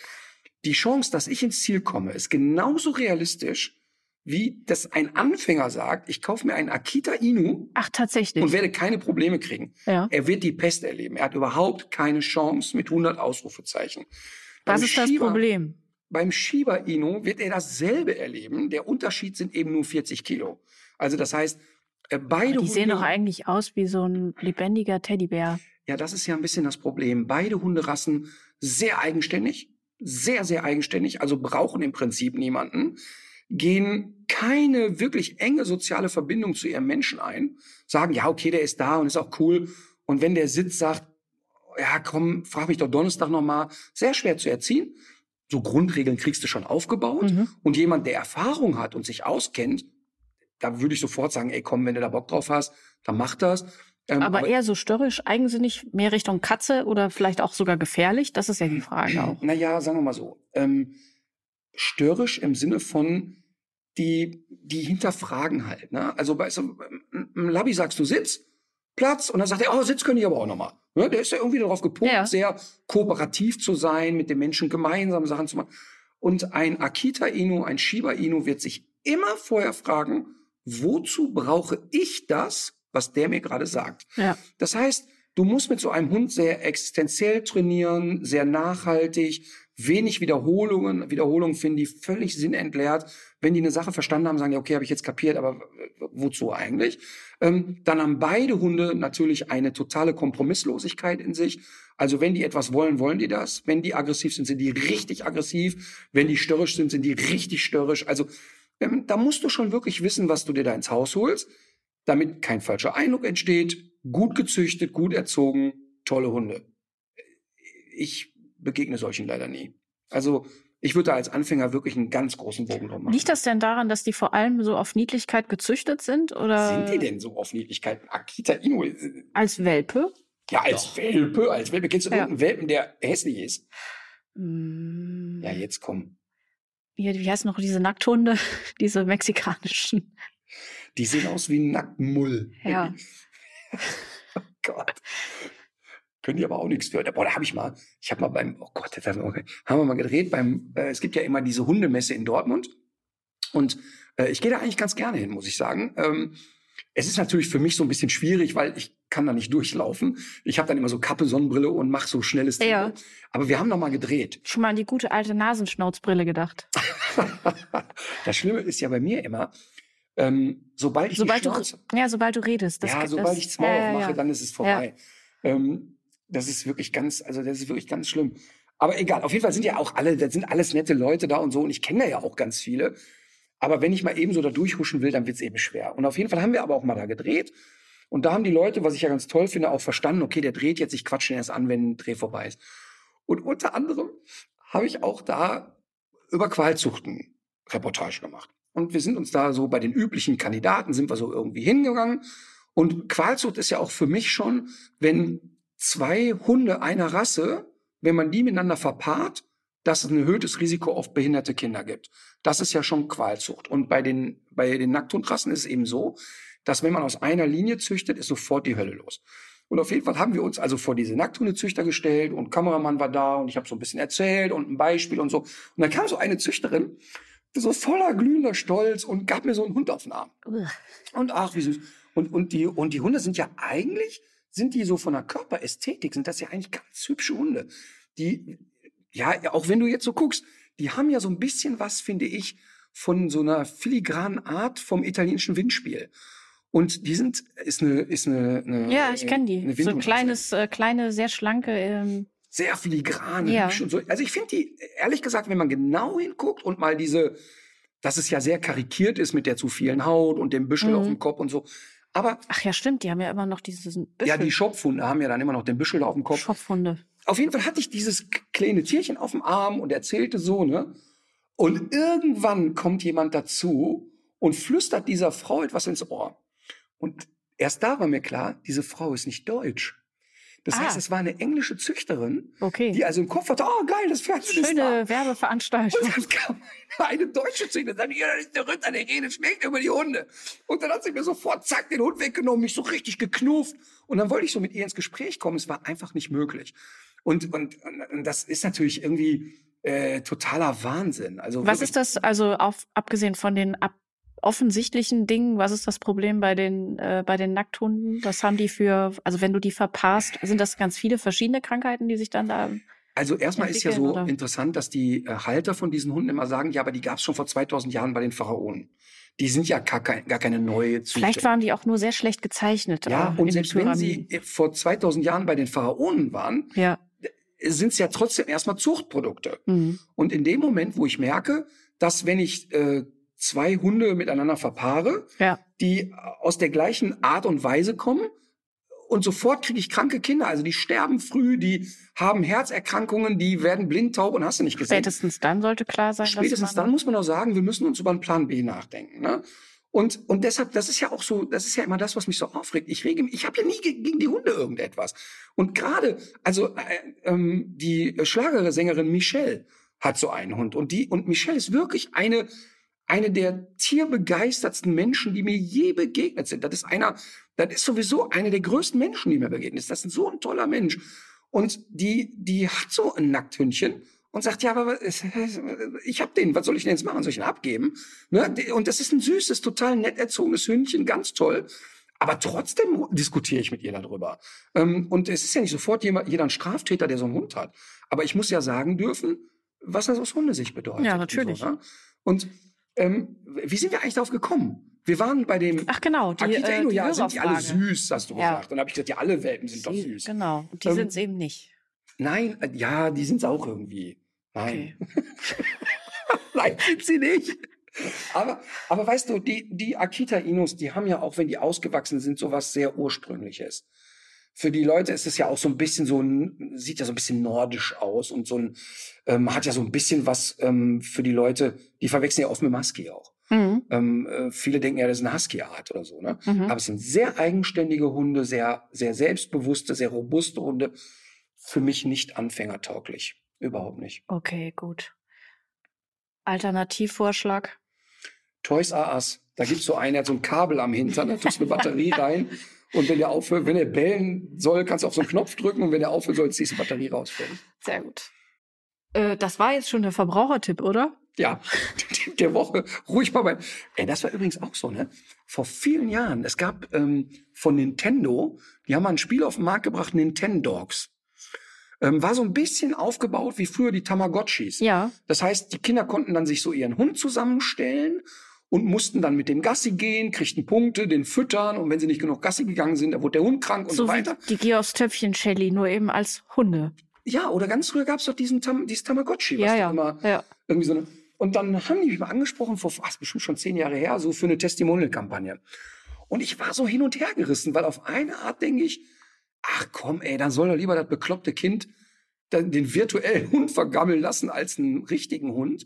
Die Chance, dass ich ins Ziel komme, ist genauso realistisch wie das ein Anfänger sagt, ich kaufe mir einen Akita Inu Ach, tatsächlich. und werde keine Probleme kriegen. ja. Er wird die Pest erleben. Er hat überhaupt keine Chance mit 100 Ausrufezeichen. Was ist das Shiba- Problem? Beim Shiba Inu wird er dasselbe erleben. Der Unterschied sind eben nur 40 Kilo. Also das heißt, beide Die sehen doch eigentlich aus wie so ein lebendiger Teddybär. Ja, das ist ja ein bisschen das Problem. Beide Hunderassen sehr eigenständig, sehr, sehr eigenständig, also brauchen im Prinzip niemanden, gehen keine wirklich enge soziale Verbindung zu ihrem Menschen ein, sagen, ja, okay, der ist da und ist auch cool. Und wenn der Sitz sagt, ja, komm, frag mich doch Donnerstag nochmal, sehr schwer zu erziehen. So Grundregeln kriegst du schon aufgebaut. Mhm. Und jemand, der Erfahrung hat und sich auskennt, da würde ich sofort sagen, ey, komm, wenn du da Bock drauf hast, dann mach das. Ähm, Aber eher so störrisch, eigensinnig, mehr Richtung Katze oder vielleicht auch sogar gefährlich? Das ist ja die Frage auch. Naja, sagen wir mal so. Ähm, störrisch im Sinne von, die, die hinterfragen halt. Ne? Also bei so, im im Labby sagst du Sitz, Platz und dann sagt er, oh, Sitz könnte ich aber auch nochmal. Ne? Der ist ja irgendwie darauf gepolt, Ja. sehr kooperativ zu sein, mit den Menschen gemeinsam Sachen zu machen. Und ein Akita Inu, ein Shiba Inu wird sich immer vorher fragen, wozu brauche ich das, was der mir gerade sagt? Ja. Das heißt, du musst mit so einem Hund sehr existenziell trainieren, sehr nachhaltig, wenig Wiederholungen. Wiederholungen finden die völlig sinnentleert. Wenn die eine Sache verstanden haben, sagen die, okay, habe ich jetzt kapiert, aber wozu eigentlich? Ähm, dann haben beide Hunde natürlich eine totale Kompromisslosigkeit in sich. Also wenn die etwas wollen, wollen die das. Wenn die aggressiv sind, sind die richtig aggressiv. Wenn die störrisch sind, sind die richtig störrisch. Also da musst du schon wirklich wissen, was du dir da ins Haus holst damit kein falscher Eindruck entsteht, gut gezüchtet, gut erzogen, tolle Hunde. Ich begegne solchen leider nie. Also ich würde da als Anfänger wirklich einen ganz großen Bogen drum machen. Liegt das denn daran, dass die vor allem so auf Niedlichkeit gezüchtet sind oder Sind die denn so auf Niedlichkeiten? Akita Inu, äh, als Welpe? ja, als Welpe, als Welpe. Kennst du Ja. irgendeinen Welpen, der hässlich ist? Hm, Ja, jetzt komm. Wie, wie heißen noch diese Nackthunde? diese mexikanischen. Die sehen aus wie ein Nacktmull. Ja. oh Gott. Können die aber auch nichts für. Boah, da habe ich mal, ich habe mal beim, oh Gott, das wir, haben wir mal gedreht beim, äh, es gibt ja immer diese Hundemesse in Dortmund. Und äh, ich gehe da eigentlich ganz gerne hin, muss ich sagen. Ähm, es ist natürlich für mich so ein bisschen schwierig, weil ich kann da nicht durchlaufen. Ich habe dann immer so Kappe, Sonnenbrille und mache so schnelles Ja. Tempo. Aber wir haben noch mal gedreht. Schon mal an die gute alte Nasenschnauzbrille gedacht. das Schlimme ist ja bei mir immer, ähm, sobald ich Sobald du, Schnauze, ja, sobald du redest. Das, ja, sobald ich das Maul ja, ja, aufmache, ja. dann ist es vorbei. Ähm, das ist wirklich ganz, also das ist wirklich ganz schlimm. Aber egal, auf jeden Fall sind ja auch alle, das sind alles nette Leute da und so und ich kenne da ja auch ganz viele. Aber wenn ich mal eben so da durchhuschen will, dann wird's eben schwer. Und auf jeden Fall haben wir aber auch mal da gedreht. Und da haben die Leute, was ich ja ganz toll finde, auch verstanden, okay, der dreht jetzt, ich quatsche ihn erst an, wenn ein Dreh vorbei ist. Und unter anderem habe ich auch da über Qualzuchten Reportage gemacht. Und wir sind uns da so bei den üblichen Kandidaten sind wir so irgendwie hingegangen. Und Qualzucht ist ja auch für mich schon, wenn zwei Hunde einer Rasse, wenn man die miteinander verpaart, dass es ein erhöhtes Risiko auf behinderte Kinder gibt. Das ist ja schon Qualzucht. Und bei den, bei den Nackthundrassen ist es eben so, dass wenn man aus einer Linie züchtet, ist sofort die Hölle los. Und auf jeden Fall haben wir uns also vor diese Nackthundezüchter gestellt und Kameramann war da und ich habe so ein bisschen erzählt und ein Beispiel und so. Und dann kam so eine Züchterin, so voller glühender Stolz und gab mir so einen Hund auf den Arm. Und ach, wie süß. Und, und, die, und die Hunde sind ja eigentlich, sind die so von der Körperästhetik, sind das ja eigentlich ganz hübsche Hunde. Die, ja, auch wenn du jetzt so guckst, die haben ja so ein bisschen was, finde ich, von so einer filigranen Art vom italienischen Windspiel. Und die sind, ist eine, ist eine, eine Ja, ich kenne die. So Windhundrasse. kleines, äh, kleine, sehr schlanke. Ähm, sehr filigran Ja. hübsch und so. Also ich finde die, ehrlich gesagt, wenn man genau hinguckt und mal diese, dass es ja sehr karikiert ist mit der zu vielen Haut und dem Büschel Mhm. auf dem Kopf und so. Aber ach ja, stimmt, die haben ja immer noch dieses Büschel. ja, die Schopfhunde haben ja dann immer noch den Büschel auf dem Kopf. Schopfhunde. Auf jeden Fall hatte ich dieses kleine Tierchen auf dem Arm und erzählte so, ne? Und irgendwann kommt jemand dazu und flüstert dieser Frau etwas ins Ohr. Und erst da war mir klar, diese Frau ist nicht deutsch. Das Ah. heißt, es war eine englische Züchterin, Okay. die also im Kopf hatte, oh geil, das Fernsehen ist da. Schöne Werbeveranstaltung. Und dann kam eine deutsche Züchterin, sagte, ja, das ist der Ritter, der redet schmeckt über die Hunde. Und dann hat sie mir sofort, zack, den Hund weggenommen, mich so richtig geknuft. Und dann wollte ich so mit ihr ins Gespräch kommen. Es war einfach nicht möglich. Und, und, und das ist natürlich irgendwie äh, totaler Wahnsinn. Also Was ist das, also auf, abgesehen von den offensichtlichen Dingen? Was ist das Problem bei den, äh, bei den Nackthunden? Was haben die für, also wenn du die verpaarst, sind das ganz viele verschiedene Krankheiten, die sich dann da Also erstmal ist ja so oder? interessant, dass die äh, Halter von diesen Hunden immer sagen, ja, aber die gab es schon vor 2000 Jahren bei den Pharaonen. Die sind ja gar, kein, gar keine neue Züchter. Vielleicht waren die auch nur sehr schlecht gezeichnet. ja, äh, und selbst wenn sie äh, vor 2000 Jahren bei den Pharaonen waren, Ja. sind es ja trotzdem erstmal Zuchtprodukte. Mhm. Und in dem Moment, wo ich merke, dass wenn ich äh, zwei Hunde miteinander verpaare, Ja. die aus der gleichen Art und Weise kommen, und sofort kriege ich kranke Kinder. Also die sterben früh, die haben Herzerkrankungen, die werden blind, taub und hast du nicht gesehen. Spätestens dann sollte klar sein, Spätestens dann muss man auch sagen, wir müssen uns über einen Plan B nachdenken. Ne? Und, und deshalb, das ist ja auch so, das ist ja immer das, was mich so aufregt. Ich rege mich, ich habe ja nie ge- gegen die Hunde irgendetwas. Und gerade, also äh, ähm, die Schlagersängerin Michelle hat so einen Hund. Und die, und Michelle ist wirklich eine, eine der tierbegeistertsten Menschen, die mir je begegnet sind. Das ist einer, das ist sowieso eine der größten Menschen, die mir begegnet ist. Das ist so ein toller Mensch. Und die, die hat so ein Nackthündchen und sagt, ja, aber ich hab den, was soll ich denn jetzt machen? Soll ich ihn abgeben? Ne? Und das ist ein süßes, total nett erzogenes Hündchen, ganz toll. Aber trotzdem diskutiere ich mit ihr darüber. Ähm, Und es ist ja nicht sofort jemand, jeder ein Straftäter, der so einen Hund hat. Aber ich muss ja sagen dürfen, was das aus Hundesicht bedeutet. Ja, und natürlich. So, ne? Und ähm, wie sind wir eigentlich darauf gekommen? Wir waren bei dem Ach genau, die, Akita äh, Inu, die ja, sind die alle süß, hast du Ja. gesagt. Und dann habe ich gesagt, ja, alle Welpen sind doch Sie- süß. Genau, und die Ähm, sind es eben nicht. Nein, äh, ja, die sind's auch irgendwie. Nein. Okay. Nein, sind sie nicht. Aber, aber weißt du, die, die Akita Inus, die haben ja auch, wenn die ausgewachsen sind, sowas sehr Ursprüngliches. Für die Leute ist es ja auch so ein bisschen so ein, sieht ja so ein bisschen nordisch aus und so ein, ähm, hat ja so ein bisschen was ähm, für die Leute, die verwechseln ja oft mit dem Husky auch. Mhm. Ähm, äh, viele denken ja, das ist eine Husky-Art oder so, ne? Mhm. Aber es sind sehr eigenständige Hunde, sehr, sehr selbstbewusste, sehr robuste Hunde. Für mich nicht anfängertauglich. Überhaupt nicht. Okay, gut. Alternativvorschlag. Toys R Us. Da gibt's so einen, der hat so ein Kabel am Hintern, da tust du eine Batterie rein. Und wenn der aufhört, wenn er bellen soll, kannst du auf so einen Knopf drücken und wenn er aufhört soll, ziehst du die Batterie raus. Sehr gut. Äh, das war jetzt schon der Verbrauchertipp, oder? Ja, Tipp der Woche. Ruhig mal bei. Ey, das war übrigens auch so, ne? Vor vielen Jahren, es gab ähm, von Nintendo, die haben mal ein Spiel auf den Markt gebracht, Nintendogs. Ähm, war so ein bisschen aufgebaut wie früher die Tamagotchis. Ja. Das heißt, die Kinder konnten dann sich so ihren Hund zusammenstellen und mussten dann mit dem Gassi gehen, kriegten Punkte, den füttern und wenn sie nicht genug Gassi gegangen sind, dann wurde der Hund krank und so, So wie weiter. die Georgs Töpfchen Shelly, nur eben als Hunde. Ja, oder ganz früher gab's doch diesen Tam dieses Tamagotchi, was Ja, ja. immer Ja. irgendwie so eine. Und dann haben die mich mal angesprochen, vor ach, ist bestimmt schon zehn Jahre her, so für eine Testimonial-Kampagne. Und ich war so hin und her gerissen, weil auf eine Art denke ich, ach komm, ey, dann soll doch lieber das bekloppte Kind den virtuellen Hund vergammeln lassen als einen richtigen Hund.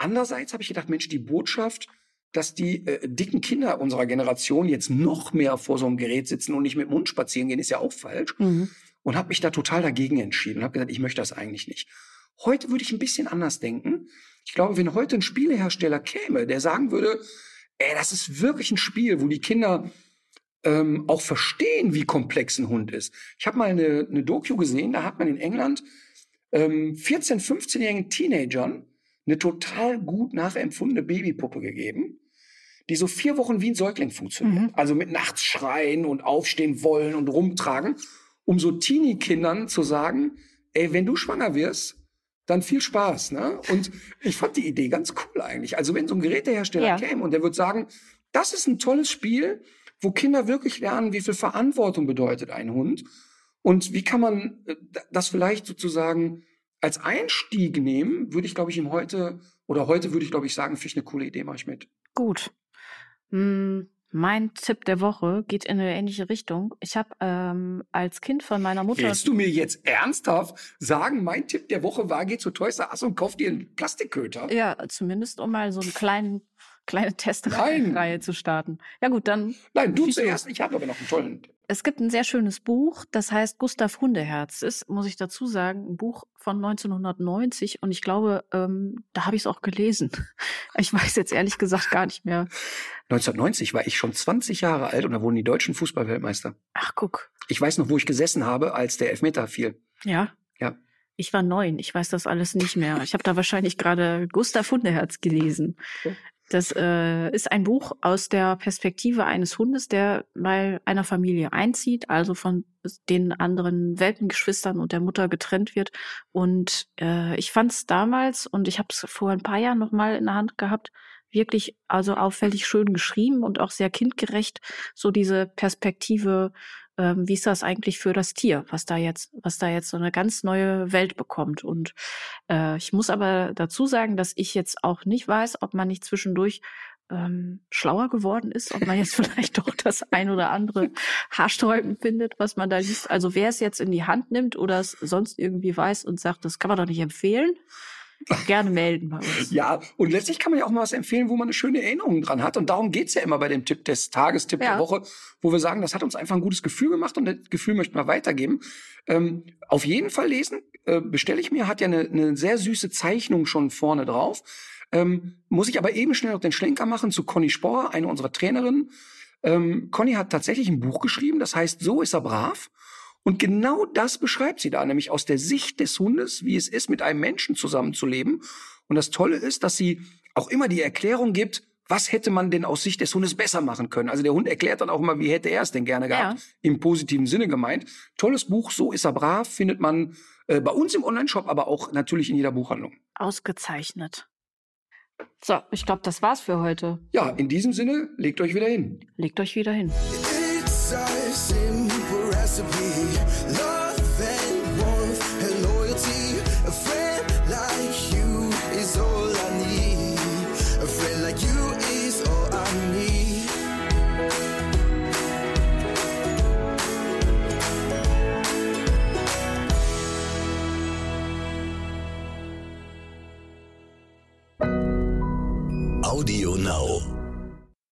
Andererseits habe ich gedacht, Mensch, die Botschaft, dass die äh, dicken Kinder unserer Generation jetzt noch mehr vor so einem Gerät sitzen und nicht mit dem Hund spazieren gehen, ist ja auch falsch Mhm. und habe mich da total dagegen entschieden und habe gesagt, ich möchte das eigentlich nicht. Heute würde ich ein bisschen anders denken. Ich glaube, wenn heute ein Spielehersteller käme, der sagen würde, ey, das ist wirklich ein Spiel, wo die Kinder ähm, auch verstehen, wie komplex ein Hund ist. Ich habe mal eine, eine Doku gesehen, da hat man in England ähm, 14-, 15-jährigen Teenagern eine total gut nachempfundene Babypuppe gegeben, die so vier Wochen wie ein Säugling funktioniert. Mhm. Also mit nachts schreien und aufstehen wollen und rumtragen, um so Teenie-Kindern zu sagen, ey, wenn du schwanger wirst, dann viel Spaß. Ne? Und ich fand die Idee ganz cool eigentlich. Also wenn so ein Gerätehersteller Ja. käme und der würde sagen, das ist ein tolles Spiel, wo Kinder wirklich lernen, wie viel Verantwortung bedeutet ein Hund und wie kann man äh, das vielleicht sozusagen als Einstieg nehmen, würde ich, glaube ich, ihm heute oder heute würde ich, glaube ich, sagen, finde ich eine coole Idee, mache ich mit. Gut. Hm, mein Tipp der Woche geht in eine ähnliche Richtung. Ich habe ähm, als Kind von meiner Mutter. Willst du mir jetzt ernsthaft sagen, mein Tipp der Woche war, geh zu Toys R Us und kauf dir einen Plastikköter? Ja, zumindest um mal so eine kleinen, kleine. Testreihe zu starten. Ja gut, dann Nein, du zuerst, ich habe aber noch einen tollen Tipp. Es gibt ein sehr schönes Buch, das heißt Gustav Hundeherz. Ist, muss ich dazu sagen, ein Buch von 1990 und ich glaube, ähm, da habe ich es auch gelesen. Ich weiß jetzt ehrlich gesagt gar nicht mehr. 1990 war ich schon 20 Jahre alt und da wurden die deutschen Fußballweltmeister. Ach, guck. Ich weiß noch, wo ich gesessen habe, als der Elfmeter fiel. Ja. Ja. Ich war neun, ich weiß das alles nicht mehr. Ich habe da wahrscheinlich gerade Gustav Hundeherz gelesen. Das äh, ist ein Buch aus der Perspektive eines Hundes, der bei einer Familie einzieht, also von den anderen Welpengeschwistern und der Mutter getrennt wird. Und äh, ich fand es damals, und ich habe es vor ein paar Jahren noch mal in der Hand gehabt, wirklich also auffällig schön geschrieben und auch sehr kindgerecht. So diese Perspektive ähm, wie ist das eigentlich für das Tier, was da jetzt, was da jetzt so eine ganz neue Welt bekommt. Und äh, ich muss aber dazu sagen, dass ich jetzt auch nicht weiß, ob man nicht zwischendurch ähm, schlauer geworden ist, ob man jetzt vielleicht doch das ein oder andere Haarsträuben findet, was man da liest. Also wer es jetzt in die Hand nimmt oder es sonst irgendwie weiß und sagt, das kann man doch nicht empfehlen, gerne melden bei uns. Ja, und letztlich kann man ja auch mal was empfehlen, wo man eine schöne Erinnerung dran hat. Und darum geht's ja immer bei dem Tipp des Tages, Tipp ja. der Woche, wo wir sagen, das hat uns einfach ein gutes Gefühl gemacht und das Gefühl möchten wir weitergeben. Ähm, auf jeden Fall lesen, äh, bestelle ich mir, hat ja eine, eine sehr süße Zeichnung schon vorne drauf. Ähm, muss ich aber eben schnell noch den Schlenker machen zu Conny Spohr, eine unserer Trainerinnen. Ähm, Conny hat tatsächlich ein Buch geschrieben, das heißt So ist er brav. Und genau das beschreibt sie da, nämlich aus der Sicht des Hundes, wie es ist, mit einem Menschen zusammenzuleben. Und das Tolle ist, dass sie auch immer die Erklärung gibt, was hätte man denn aus Sicht des Hundes besser machen können? Also der Hund erklärt dann auch immer, wie hätte er es denn gerne gehabt, ja. im positiven Sinne gemeint. Tolles Buch, so ist er brav, findet man äh, bei uns im Onlineshop, aber auch natürlich in jeder Buchhandlung. Ausgezeichnet. So, ich glaube, das war's für heute. Ja, in diesem Sinne, legt euch wieder hin. Legt euch wieder hin. It's recipe. Audio Now.